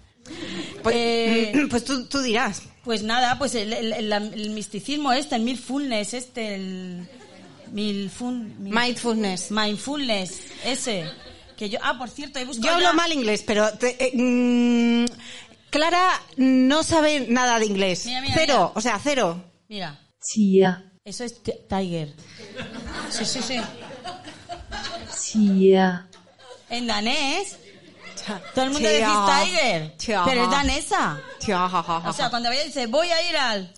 Pues, Eh, (clears throat) pues tú, tú dirás. Pues nada, pues el, el- el- el misticismo este, el mindfulness este, el milfun- mi- Mindfulness. mindfulness ese. Que yo, ah, por cierto, he buscado Yo hablo ya- mal inglés, pero te- eh, mm, Clara no sabe nada de inglés. Mira, mira, cero, mira. o sea, cero. Mira, Tia, eso es tiger. Sí, sí, sí. tia, En danés, todo el mundo Tia. dice tiger, pero es danesa. Ja, ja, ja, O sea, cuando ella dice, voy a ir al...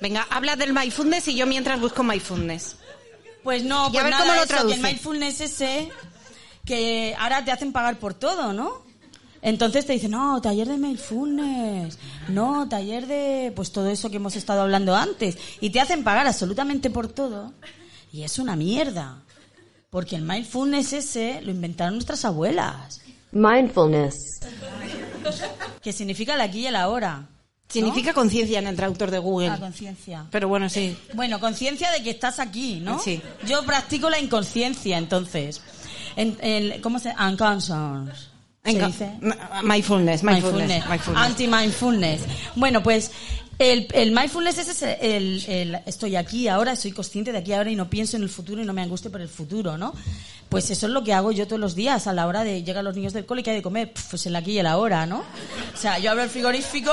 Venga, habla del mindfulness y yo mientras busco mindfulness. Pues no, pues a ver nada, cómo lo eso, que traduce. el mindfulness ese, que ahora te hacen pagar por todo, ¿no? Entonces te dicen, no, taller de mindfulness, no, taller de, pues todo eso que hemos estado hablando antes. Y te hacen pagar absolutamente por todo. Y es una mierda. Porque el mindfulness ese lo inventaron nuestras abuelas. Mindfulness, Que significa el aquí y el ahora. Significa conciencia en el traductor de Google. La conciencia. Pero bueno, sí. Bueno, conciencia de que estás aquí, ¿no? Sí. Yo practico la inconsciencia, entonces. En, en- ¿Cómo se Unconscious. ¿Se dice? m- Mindfulness, mindfulness, mindfulness. Anti-mindfulness. Bueno, pues el, el mindfulness es el, estoy aquí ahora, soy consciente de aquí ahora y no pienso en el futuro y no me angustie por el futuro, ¿no? Pues eso es lo que hago yo todos los días a la hora de llegar los niños del cole y que hay de comer, pues el aquí y el ahora, ¿no? O sea, yo abro el frigorífico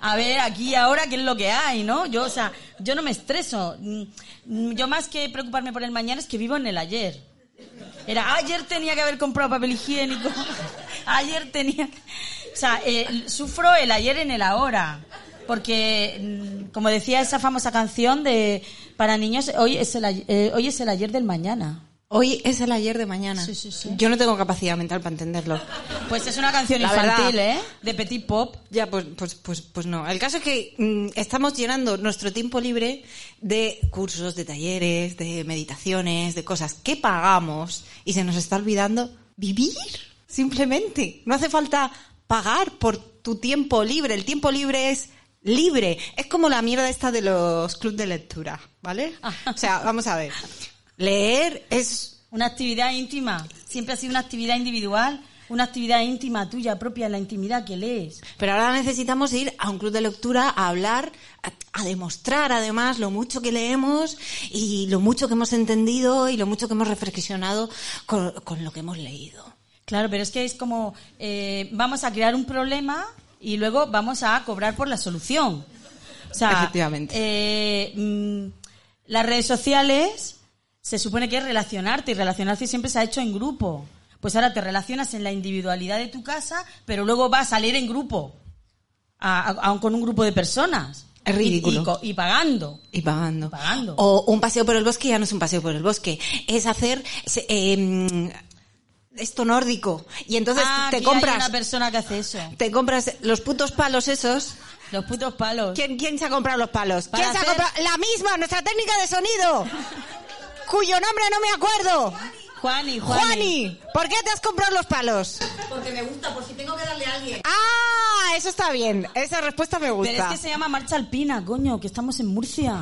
a ver aquí y ahora qué es lo que hay, ¿no? Yo, o sea, yo no me estreso. Mm, Yo más que preocuparme por el mañana es que vivo en el ayer. Era, ayer tenía que haber comprado papel higiénico. (laughs) Ayer tenía... O sea, eh, sufro el ayer en el ahora. Porque, mm, como decía esa famosa canción de para niños, hoy es el, eh, hoy es el ayer del mañana. Hoy es el ayer de mañana. Sí, sí, sí. Yo no tengo capacidad mental para entenderlo. Pues es una canción La infantil, verdad. ¿eh? De Petit Pop. Ya, pues, pues, pues, pues no. El caso es que mm, estamos llenando nuestro tiempo libre de cursos, de talleres, de meditaciones, de cosas que pagamos y se nos está olvidando vivir. Simplemente. No hace falta pagar por tu tiempo libre. El tiempo libre es libre. Es como la mierda esta de los clubs de lectura, ¿vale? O sea, vamos a ver. Leer es Una actividad íntima. Siempre ha sido una actividad individual, una actividad íntima tuya propia, la intimidad que lees. Pero ahora necesitamos ir a un club de lectura a hablar, a, a demostrar además lo mucho que leemos y lo mucho que hemos entendido y lo mucho que hemos reflexionado con, con lo que hemos leído. Claro, pero es que es como, eh, vamos a crear un problema y luego vamos a cobrar por la solución. O sea, Efectivamente. eh, mm, las redes sociales se supone que es relacionarte y relacionarse siempre se ha hecho en grupo. Pues ahora te relacionas en la individualidad de tu casa, pero luego vas a leer en grupo, a- a- a- con un grupo de personas. Es ridículo. Y, pagando. Y pagando. Pagando. O un paseo por el bosque ya no es un paseo por el bosque, es hacer eh, esto nórdico. Y entonces Ah, te compras hay una persona que hace eso. te compras los putos palos esos Los putos palos. ¿Quién, quién se ha comprado los palos? ¿Quién se ha comprado? La misma, nuestra técnica de sonido. Cuyo nombre no me acuerdo. Juani, Juani. Juani, ¿por qué te has comprado los palos? Porque me gusta, por si tengo que darle a alguien. Ah, eso está bien. Esa respuesta me gusta. Pero es que se llama Marcha Alpina, coño, que estamos en Murcia.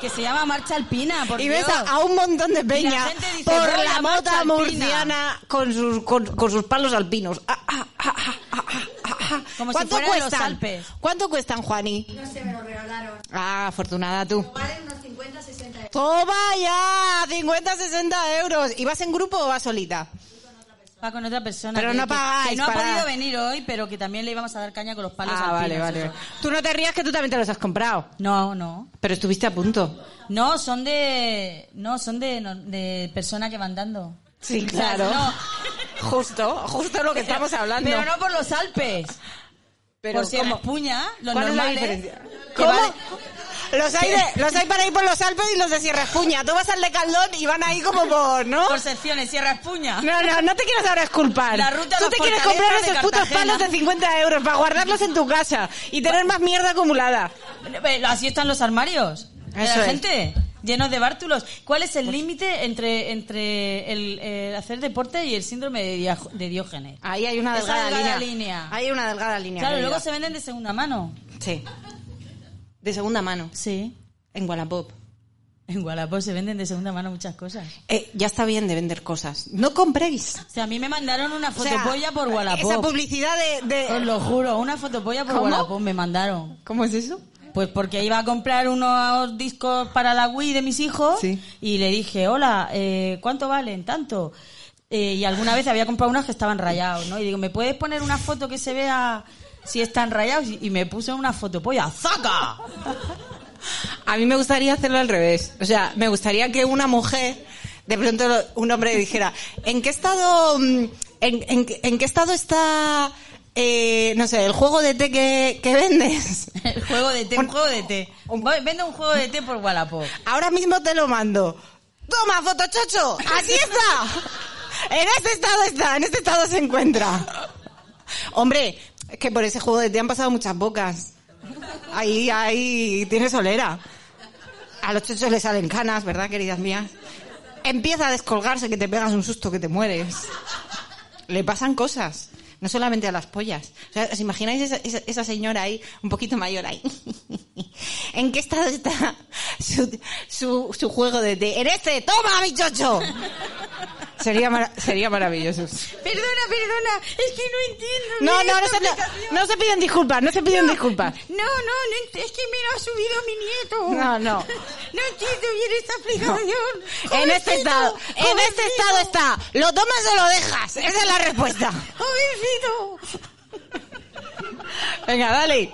Que se llama Marcha Alpina, por Y ves Dios. a, a un montón de peña gente dice, por "Voy a la marcha mota alpina". murciana con sus, con, con sus palos alpinos. Ah, ah, ah, ah, ah, ah, ah. Si ¿Cuánto los cuestan? Alpes. ¿Cuánto cuestan, Juani? No sé, me lo regalaron. Ah, afortunada tú. Valen unos 50, 60 euros. Toma ya, 50, 60 euros. ¿Y vas en grupo o vas solita? Va con otra persona. Pero que, no que- pagáis Que no ha podido venir hoy, pero que también le íbamos a dar caña con los palos Ah, vale, vale. eso. Tú no te rías que tú también te los has comprado. No, no. Pero estuviste a punto. No, son de... No, son de, no, de personas que van dando. Sí, O sea, claro. no. Justo, justo lo que estamos hablando. Pero no por los Alpes. Pero por si ¿cómo? Puña, los ¿Cuál es la normales. diferencia? que ¿Cómo? vale- Los hay, de- los hay para ir por los Alpes y los de Sierra Espuña. Tú vas al de Caldón y van ahí como por, ¿no? Por secciones, Sierra Espuña. No, no, no te quieras ahora esculpar. La ruta Tú te quieres comprar esos putos palos de 50 euros para guardarlos en tu casa y tener más mierda acumulada. Así están los armarios de Eso la es. gente, llenos de bártulos. ¿Cuál es el límite entre, entre el, eh, hacer deporte y el síndrome de, Dia- de Diógenes? Ahí hay una delgada, delgada línea. línea. Ahí hay una delgada línea. Claro, luego se venden de segunda mano. Sí. De segunda mano. Sí. En Wallapop. En Wallapop se venden de segunda mano muchas cosas. Eh, ya está bien de vender cosas. No compréis. O sea, a mí me mandaron una O sea, fotopolla por Wallapop. Esa publicidad de... de- Os lo juro, una fotopolla por ¿Cómo? Wallapop me mandaron. ¿Cómo es eso? Pues porque iba a comprar unos discos para la Wii de mis hijos Sí. y le dije, hola, eh, ¿cuánto valen? Tanto. Eh, y alguna vez había comprado unos que estaban rayados, ¿no? Y digo, ¿me puedes poner una foto que se vea si están rayados? Y, me puse una fotopolla. ¡Zaca! A mí me gustaría hacerlo al revés. O sea, me gustaría que una mujer, de pronto un hombre dijera, ¿en qué estado, mm, en, en qué- en qué estado está, eh, no sé, el juego de té que, que vendes? (laughs) El juego de té, un juego de té. Vendo un juego de té por Wallapop. Ahora mismo te lo mando. Toma, fotochocho, así está. (laughs) En este estado está, en este estado se encuentra. Hombre, es que por ese juego de té han pasado muchas bocas. Ahí, ahí tiene solera. A los chochos le salen canas, ¿verdad, queridas mías? Empieza a descolgarse que te pegas un susto que te mueres. Le pasan cosas. No solamente a las pollas. O sea, ¿os imagináis esa señora ahí, un poquito mayor ahí? (laughs) ¿En qué estado está su, su, su juego de té? ¡En este! ¡Toma, mi chocho! Sería, sería maravilloso. Perdona, perdona, es que no entiendo. No, no, no se, no, se piden disculpas, no se piden disculpas. No, no, no es que me lo ha subido mi nieto. No, no. No entiendo bien esta aplicación. En este Jovencito, estado, en este estado está. ¿Lo tomas o lo dejas? Esa es la respuesta. Jovencito. Venga, dale.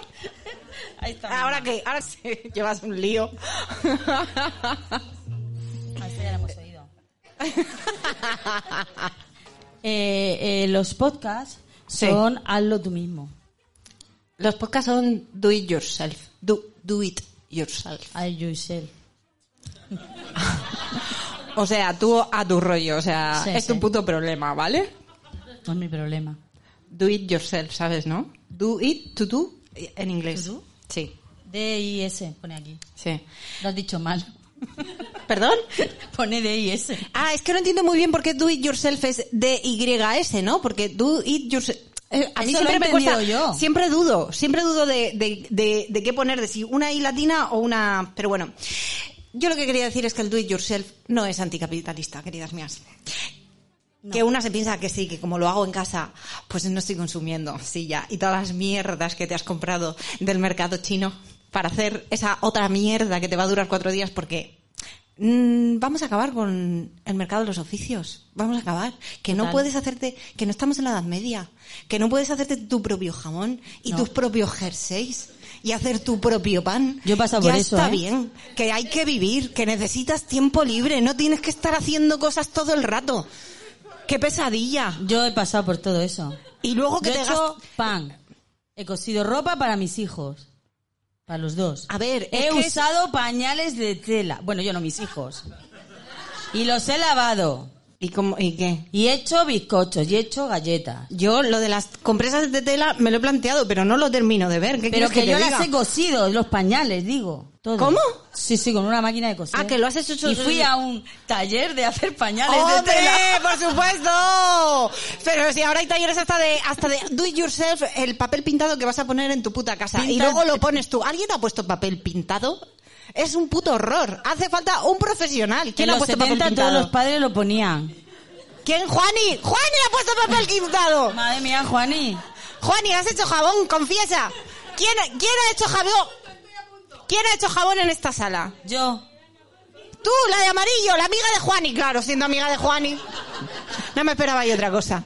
Ahí está. Ahora que, ahora sí, (laughs) llevas un lío. (laughs) Eh, eh, los podcasts Sí. son hazlo tú mismo. Los podcasts son do it yourself. Do, do it yourself. I yourself. (laughs) O sea, tú a tu rollo, o sea, Sí, es tu sí. puto problema, ¿vale? No es mi problema. Do it yourself, ¿sabes, no? Do it to do en inglés. To do? Sí, D-I-S, pone aquí. sí. Lo has dicho mal. (laughs) ¿Perdón? (laughs) Pone D-I-S. Ah, es que no entiendo muy bien por qué do it yourself es D-Y-S, ¿no? Porque do it yourself... eh, a mí Eso siempre me cuesta, yo. siempre dudo, siempre dudo de, de, de, de qué poner, de si una I latina o una... Pero bueno, yo lo que quería decir es que el do it yourself no es anticapitalista, queridas mías. Que una se piensa que sí, que como lo hago en casa, pues no estoy consumiendo, sí, ya. Y todas las mierdas que te has comprado del mercado chino para hacer esa otra mierda que te va a durar cuatro días porque mm, vamos a acabar con el mercado de los oficios. Vamos a acabar. Que no puedes hacerte, que no estamos en la Edad Media. Que no puedes hacerte tu propio jamón y No. tus propios jerseys y hacer tu propio pan. Yo he pasado ya por eso, está ¿eh? bien. Que hay que vivir, que necesitas tiempo libre. No tienes que estar haciendo cosas todo el rato. ¡Qué pesadilla! Yo he pasado por todo eso. Y luego que Yo he te hecho pan. He cosido ropa para mis hijos. Para los dos. A ver, he es- usado pañales de tela. Bueno, yo no, mis hijos. Y los he lavado. ¿Y, cómo, ¿Y qué? Y he hecho bizcochos y he hecho galletas. Yo lo de las compresas de tela me lo he planteado, pero no lo termino de ver. ¿Qué Pero que, yo diga? las he cosido, los pañales, digo. todo. ¿Cómo? Sí, sí, con una máquina de coser. Ah, que lo has hecho- Y fui a un taller de hacer pañales de ¡Hombre, tela. por supuesto! Pero si ahora hay talleres hasta de, hasta de do it yourself, el papel pintado que vas a poner en tu puta casa. Y luego lo pones tú. ¿Alguien ha puesto papel pintado? Es un puto horror. Hace falta un profesional. ¿Quién en ha los puesto 70 papel todos pintado? los padres lo ponían. ¿Quién? ¡Juani! ¡Juani ha puesto papel pintado! Madre mía, Juani. Juani, has hecho jabón, confiesa. ¿Quién, quién ha hecho jabón? ¿Quién ha hecho jabón en esta sala? Yo. Tú, la de amarillo, la amiga de Juani, claro, siendo amiga de Juani. No me esperaba yo otra cosa.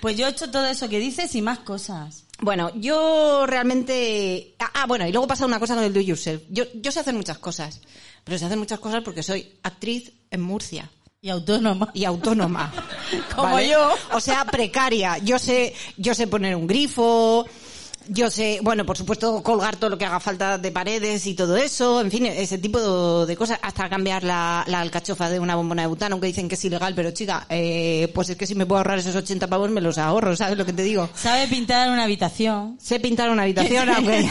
Pues yo he hecho todo eso que dices y más cosas. Bueno, yo realmente... Ah, ah, bueno, y luego pasa una cosa con el do yourself. Yo, yo sé hacer muchas cosas, pero sé hacer muchas cosas porque soy actriz en Murcia Y autónoma. y autónoma. (laughs) Como yo. O sea, precaria. Yo sé, yo sé poner un grifo, yo sé, bueno, por supuesto, colgar todo lo que haga falta de paredes y todo eso, en fin, ese tipo de cosas, hasta cambiar la, la alcachofa de una bombona de butano, aunque dicen que es ilegal, pero chica, eh, pues es que si me puedo ahorrar esos 80 pavos, me los ahorro, ¿sabes lo que te digo? Sabe pintar una habitación. Sé pintar una habitación, (laughs) aunque,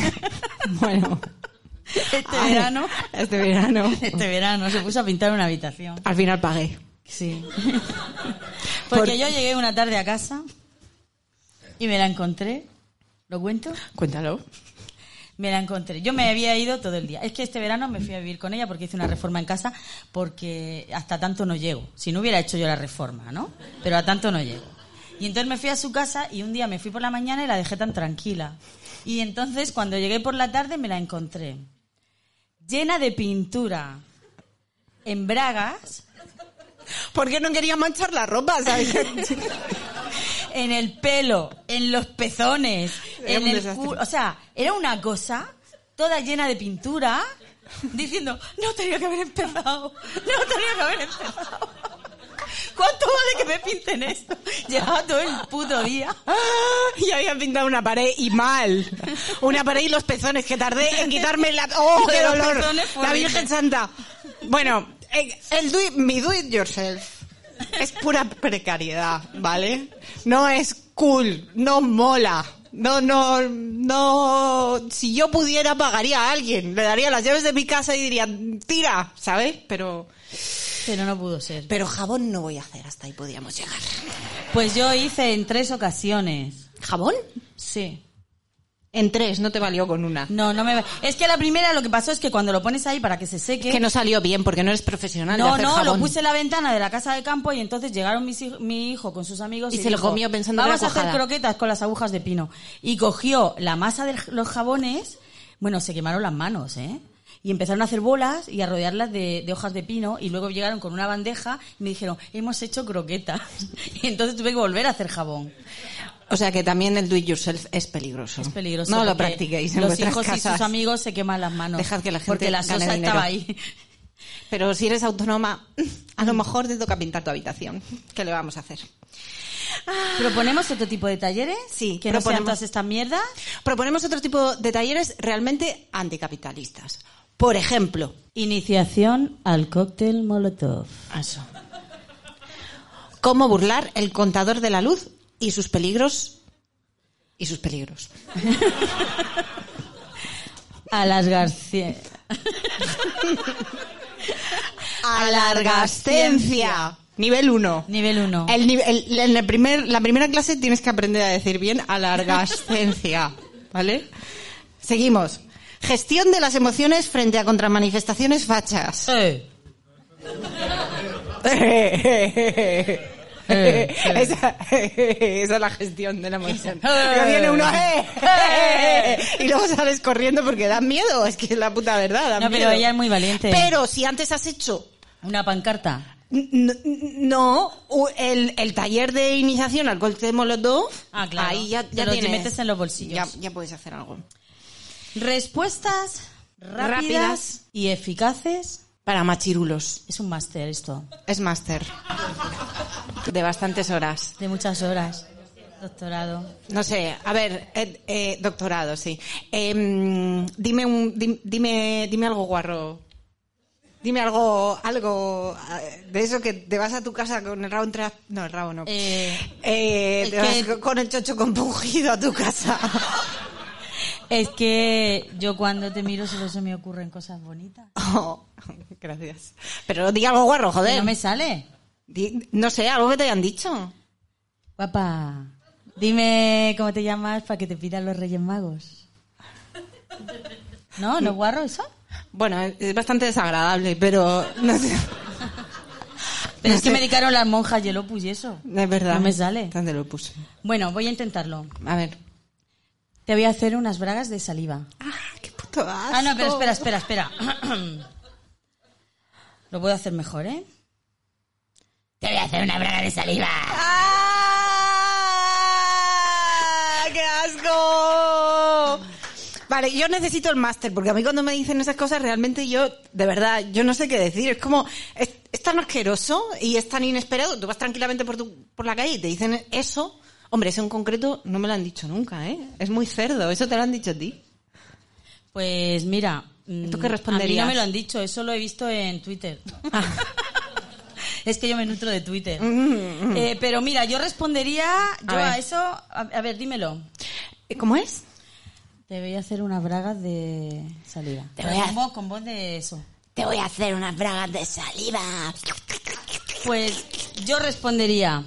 bueno, Este Ay, verano. este verano, Este verano se puso a pintar una habitación. al final pagué. Sí. (laughs) Porque Por- yo llegué una tarde a casa y me la encontré. ¿Lo cuento? Cuéntalo. Me la encontré. Yo me había ido todo el día. Es que este verano me fui a vivir con ella porque hice una reforma en casa porque hasta tanto no llego. Si no hubiera hecho yo la reforma, ¿no? Pero a tanto no llego. Y entonces me fui a su casa y un día me fui por la mañana y la dejé tan tranquila. Y entonces cuando llegué por la tarde me la encontré llena de pintura en bragas, ¿Por qué no quería manchar la ropa, sabes? (laughs) en el pelo, en los pezones, Era en el culo. O sea, era una cosa toda llena de pintura diciendo, no tenía que haber empezado, no tenía que haber empezado. ¿Cuánto vale que me pinten esto? Llevaba todo el puto día. Y había pintado una pared y mal. Una pared y los pezones que tardé en quitarme la... ¡Oh, qué dolor! La. Virgen Santa. Bueno, eh, el do it- mi do it yourself es pura precariedad, ¿vale? No es cool, no mola. No, no, no. Si yo pudiera, pagaría a alguien. Le daría las llaves de mi casa y diría, tira, ¿sabes? Pero, Pero no pudo ser. pero jabón no voy a hacer. Hasta ahí podíamos llegar. Pues yo hice en tres ocasiones. ¿Jabón? Sí. En tres, no te valió con una. No, no me... Es que la primera lo que pasó es que cuando lo pones ahí para que se seque... Que no salió bien porque no eres profesional. de No, hacer no, jabón. lo puse en la ventana de la casa de campo y entonces llegaron mis mi hijo con sus amigos Y y, se lo comió pensando que Vamos era a hacer cuajada". croquetas con las agujas de pino. Y cogió la masa de los jabones, bueno, se quemaron las manos, ¿eh? Y empezaron a hacer bolas y a rodearlas de, de hojas de pino y luego llegaron con una bandeja y me dijeron, hemos hecho croquetas. (laughs) Y entonces tuve que volver a hacer jabón. O sea que también el do it yourself es peligroso. Es peligroso. No lo practiquéis en Los hijos y sus amigos se queman las manos. Dejad que la gente Porque la sosa estaba ahí. Pero si eres autónoma, (laughs) a lo mejor te toca pintar tu habitación. ¿Qué le vamos a hacer? ¿Proponemos otro tipo de talleres? Sí, Que no sean todas estas mierdas. Proponemos otro tipo de talleres realmente anticapitalistas. Por ejemplo, Iniciación al cóctel Molotov. eso. cómo burlar el contador de la luz y sus peligros y sus peligros. (laughs) A las García. Alargascencia. Nivel 1. Nivel 1. El, el- en el primer, la primera clase tienes que aprender a decir bien alargascencia, (laughs) ¿vale? Seguimos. Gestión de las emociones frente a contramanifestaciones fachas. Eh. (laughs) (laughs) esa, (laughs) esa es la gestión de la emoción. Luego viene uno ¡eh! y luego sales corriendo porque da miedo. Es que es la puta verdad. da No, pero miedo. ella es muy valiente. Pero si antes has hecho Una pancarta. No, el, el taller de iniciación al cóctel Molotov, Ah, claro. ahí ya, Te ya tienes- metes en los bolsillos. Ya, ya puedes hacer algo. Respuestas rápidas, Rápidas. y eficaces. Para machirulos. Es un máster esto. Es máster. De bastantes horas. De muchas horas. Doctorado. No sé, a ver, eh, eh, doctorado, sí. Em, dime, un, dim- dime, dime algo guarro. Dime algo, algo eh, de eso que te vas a tu casa con el rabo entre las- No, el rabo no. Eh, te vas con el chocho compungido a tu casa. Es que yo cuando te miro solo se me ocurren cosas bonitas. Oh, (laughs) gracias. Pero di algo guarro, joder. No me sale. Di- no sé, algo que te hayan dicho. Papá, dime cómo te llamas para que te pidan los Reyes Magos. ¿No? ¿No es guarro eso? Bueno, es, bastante desagradable, pero no sé. Pero No es que me dedicaron las monjas y el opus y eso. Es verdad. No me sale. ¿Dónde lo puse? Bueno, voy a intentarlo. A ver. Te voy a hacer unas bragas de saliva. Ah, qué puto asco. Ah, no, pero espera, espera, espera. (clears throat) Lo puedo hacer mejor, ¿eh? Te voy a hacer una braga de saliva. ¡Ah! ¡Qué asco! Vale, yo necesito el máster, porque a mí cuando me dicen esas cosas, realmente yo, de verdad, yo no sé qué decir. Es como, es, es tan asqueroso y es tan inesperado. Tú vas tranquilamente por, tu, por la calle y te dicen eso. Hombre, eso en concreto no me lo han dicho nunca, ¿eh? Es muy cerdo. Eso te lo han dicho a ti. Pues mira, mm, ¿Tú qué a mí responderías? no me lo han dicho, eso lo he visto en Twitter. Ah. (laughs) es que yo me nutro de Twitter. Mm, Eh, pero mira, yo respondería yo A a, eso, a, a ver, dímelo. Eh, ¿Cómo es? Te voy a hacer unas bragas de saliva. Te voy a- con, voz, con voz de eso. Te voy a hacer unas bragas de saliva. Pues yo respondería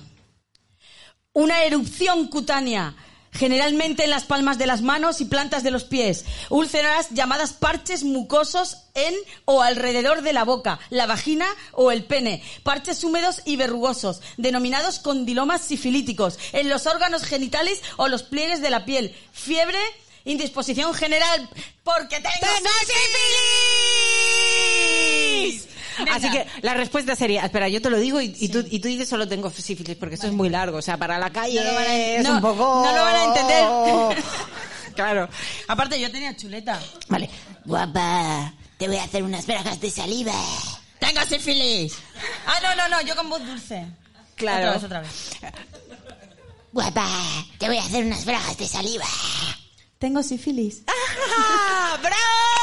una erupción cutánea, generalmente en las palmas de las manos y plantas de los pies, úlceras llamadas parches mucosos en o alrededor de la boca, la vagina o el pene, parches húmedos y verrugosos, denominados condilomas sifilíticos, en los órganos genitales o los pliegues de la piel, fiebre, indisposición general, porque tengo, sífilis. Venga. Así que la respuesta sería, espera, yo te lo digo y, y tú, y tú dices solo tengo sífilis, porque esto es muy largo. O sea, para la calle No lo van a- es no, un poco... no lo van a entender. (laughs) (laughs) claro. Aparte, yo tenía chuleta. Vale. Guapa, te voy a hacer unas bragas de saliva. ¡Tengo sífilis! Ah, no, no, no, yo con voz dulce. Claro. Otra vez, otra vez. Guapa, te voy a hacer unas bragas de saliva. Tengo sífilis. (laughs) ¡Ah! ¡Bravo!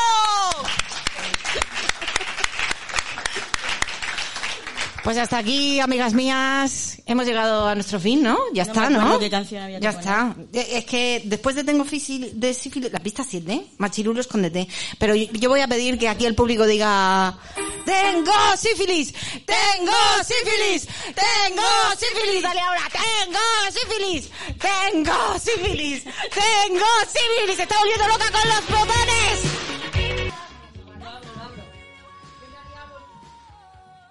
Pues hasta aquí, amigas mías, hemos llegado a nuestro fin, ¿no? Ya No está, ¿no? acuerdo qué canción había que Ya está. Eh, Es que después de Tengo físil- de sífilis, la pista 7, Machirulo, escóndete. Pero yo, yo voy a pedir que aquí el público diga... ¡Tengo sífilis! ¡Tengo sífilis! ¡Tengo sífilis! Dale ahora, ¡tengo sífilis! ¡Tengo sífilis! ¡Tengo sífilis! ¡Se está volviendo loca con los botones!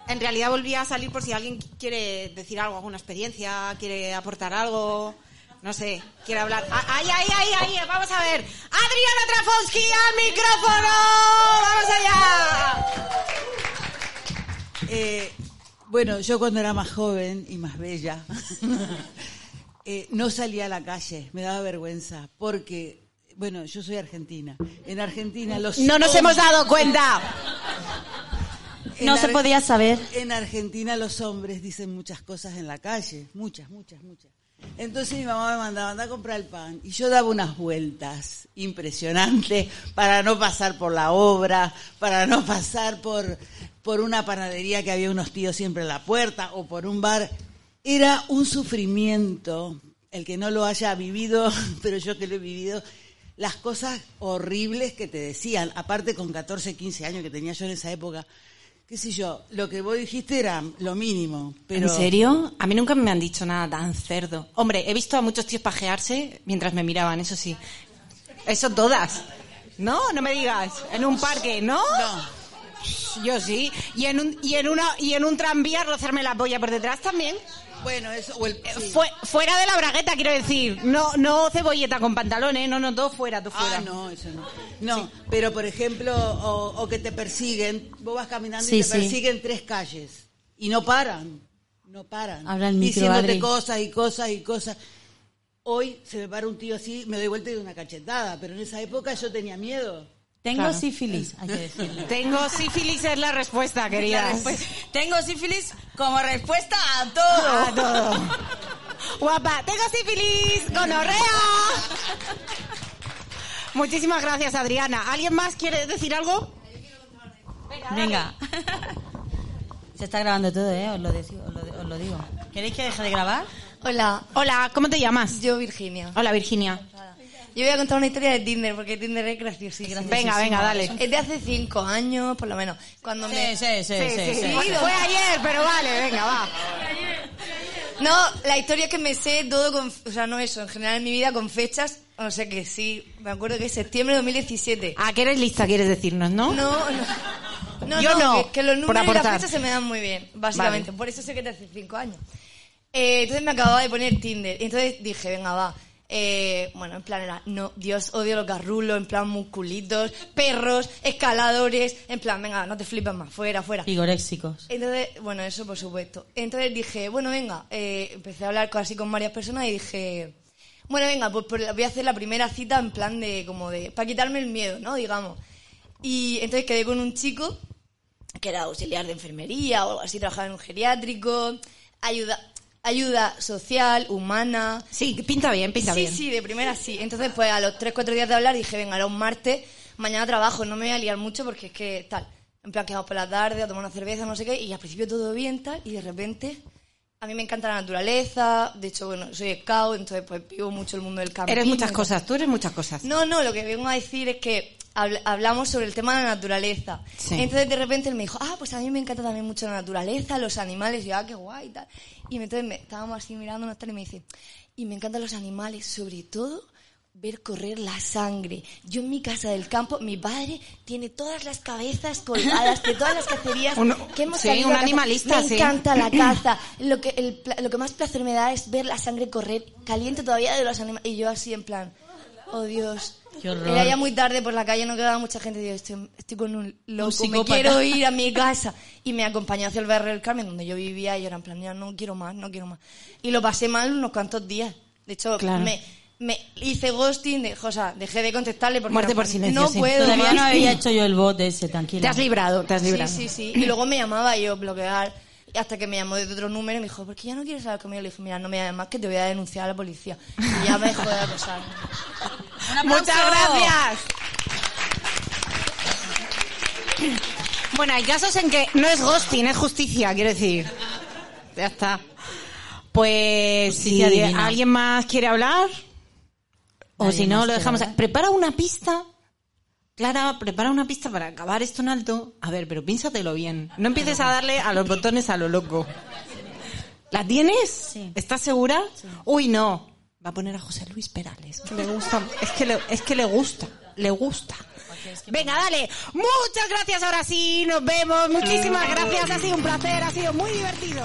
En realidad volví a salir por si alguien quiere decir algo, alguna experiencia, quiere aportar algo, no sé, quiere hablar. ¡Ay, ay, ay, ay! Vamos a ver. Adriana Trafonsky al micrófono. ¡Vamos allá! Eh, bueno, yo cuando era más joven y más bella, (laughs) eh, no salía a la calle, me daba vergüenza, porque, bueno, yo soy argentina. En Argentina los... No nos hemos dado cuenta. No se Ar- podía saber. En Argentina los hombres dicen muchas cosas en la calle, muchas, muchas, muchas. Entonces mi mamá me mandaba anda a comprar el pan y yo daba unas vueltas impresionantes para no pasar por la obra, para no pasar por, por una panadería que había unos tíos siempre en la puerta o por un bar. Era un sufrimiento, el que no lo haya vivido, (laughs) pero yo que lo he vivido, las cosas horribles que te decían, aparte con 14, 15 años que tenía yo en esa época, qué sé yo, lo que vos dijiste era lo mínimo, pero... ¿En serio? A mí nunca me han dicho nada tan cerdo. Hombre, he visto a muchos tíos pajearse mientras me miraban, eso sí. Eso todas. No, no me digas. En un parque, ¿no? No. Yo sí. Y en un, y en una, y en un tranvía rozarme la polla por detrás también. Bueno, eso, o el, sí. Fue- fuera de la bragueta, quiero decir. No, no cebolleta con pantalones, no, no, todo fuera, todo fuera. Ah, no, eso no. No, pero por ejemplo, o, o que te persiguen, vos vas caminando Sí, y te sí. persiguen tres calles y no paran, no paran. Habla el micro, Diciéndote cosas y cosas y cosas. Hoy se me para un tío así, me doy vuelta y doy una cachetada, pero en esa época yo tenía miedo. Tengo Claro. sífilis, hay que decirlo. Tengo sífilis es la respuesta, La queridas. respuesta- Tengo sífilis como respuesta a todo. A todo. Guapa, tengo sífilis, gonorrea. Muchísimas gracias, Adriana. ¿Alguien más quiere decir algo? Venga. Se está grabando todo, ¿eh? Os lo, os lo- os lo digo. ¿Queréis que deje de grabar? Hola, Hola, ¿cómo te llamas? yo Virginia. Hola, Virginia. Yo voy a contar una historia de Tinder porque Tinder es graciosísimo. Venga, venga, dale. Es de hace cinco años, por lo menos. Cuando me... Sí, sí, sí, sí. sí. Fue fue ayer, pero vale, venga, va. No, la historia es que me sé todo con... O sea, no eso, en general en mi vida con fechas. O sea que sí, me acuerdo que es septiembre de 2017. ¿A qué eres lista, quieres decirnos, no? No, no. No, Yo no, Que, que los por números y las fechas se me dan muy bien, básicamente. Vale. Por eso sé que te hace cinco años. Eh, entonces me acababa de poner Tinder. Y entonces dije, venga, va. Eh, bueno, en plan era, no, Dios, odio los garrulos, en plan musculitos, perros, escaladores, en plan, venga, no te flipas más, fuera, fuera. Pigoréxicos. Entonces, bueno, eso por supuesto. Entonces dije, bueno, venga, eh, empecé a hablar así con varias personas y dije, bueno, venga, pues, pues voy a hacer la primera cita en plan de, como de, para quitarme el miedo, ¿no? Digamos. Y entonces quedé con un chico que era auxiliar de enfermería o algo así, trabajaba en un geriátrico, ayuda, ayuda social, humana. Sí, pinta bien, pinta sí, bien. sí, de primera sí. Entonces, pues a los 3, 4 días de hablar dije, venga, era un martes, mañana trabajo, no me voy a liar mucho porque es que tal. En plan, quedamos por la tarde a tomar una cerveza, no sé qué, y al principio todo bien, tal, y de repente, a mí me encanta la naturaleza, de hecho, bueno, soy scout, entonces pues vivo mucho el mundo del campo. Eres muchas cosas, tú eres muchas cosas. No, no, lo que vengo a decir es que hablamos sobre el tema de la naturaleza. Sí. Entonces de repente él me dijo, ah, pues a mí me encanta también mucho la naturaleza, los animales, y yo, ah, qué guay, y tal. Y entonces me, estábamos así mirándonos tal y me dice, y me encantan los animales, sobre todo ver correr la sangre. Yo en mi casa del campo, mi padre tiene todas las cabezas colgadas de todas las cacerías (laughs) Uno- que hemos sí, un animalista, Me sí. encanta la (clears throat) caza. Lo que, el lo que más placer me da es ver la sangre correr caliente todavía de los animales. Y yo así en plan, oh Dios. Qué horror. Era ya muy tarde por la calle, no quedaba mucha gente. Digo, estoy, estoy con un loco, me quiero ir a mi (laughs) casa. Y me acompañó hacia el barrio del Carmen, donde yo vivía, y yo era en plan, ya no quiero más, no quiero más. Y lo pasé mal unos cuantos días. De hecho, Claro. me, me hice ghosting, de, o sea, dejé de contestarle porque Muerte por silencio, no sí. puedo Todavía más. no había (laughs) hecho yo el bot ese, tranquila. Te has librado, te has librado. Sí, sí, sí. Y luego me llamaba yo bloquear. Y hasta que me llamó de otro número y me dijo, ¿por qué ya no quieres hablar conmigo? Le dije, mira, no me llames más que te voy a denunciar a la policía. Y ya me dejó de acosar. Muchas gracias. Bueno, hay casos en que no es ghosting, es justicia, quiero decir. Ya está. Pues si alguien más quiere hablar, o si no, lo dejamos. Prepara una pista. Clara, prepara una pista para acabar esto en alto. A ver, pero piénsatelo bien. No empieces a darle a los botones a lo loco. ¿La tienes? Sí. ¿Estás segura? Uy, no. Va a poner a José Luis Perales. Que le gusta. Es que le, es que le gusta. Le gusta. Venga, dale. Muchas gracias ahora sí. Nos vemos. Muchísimas gracias. Ha sido un placer. Ha sido muy divertido.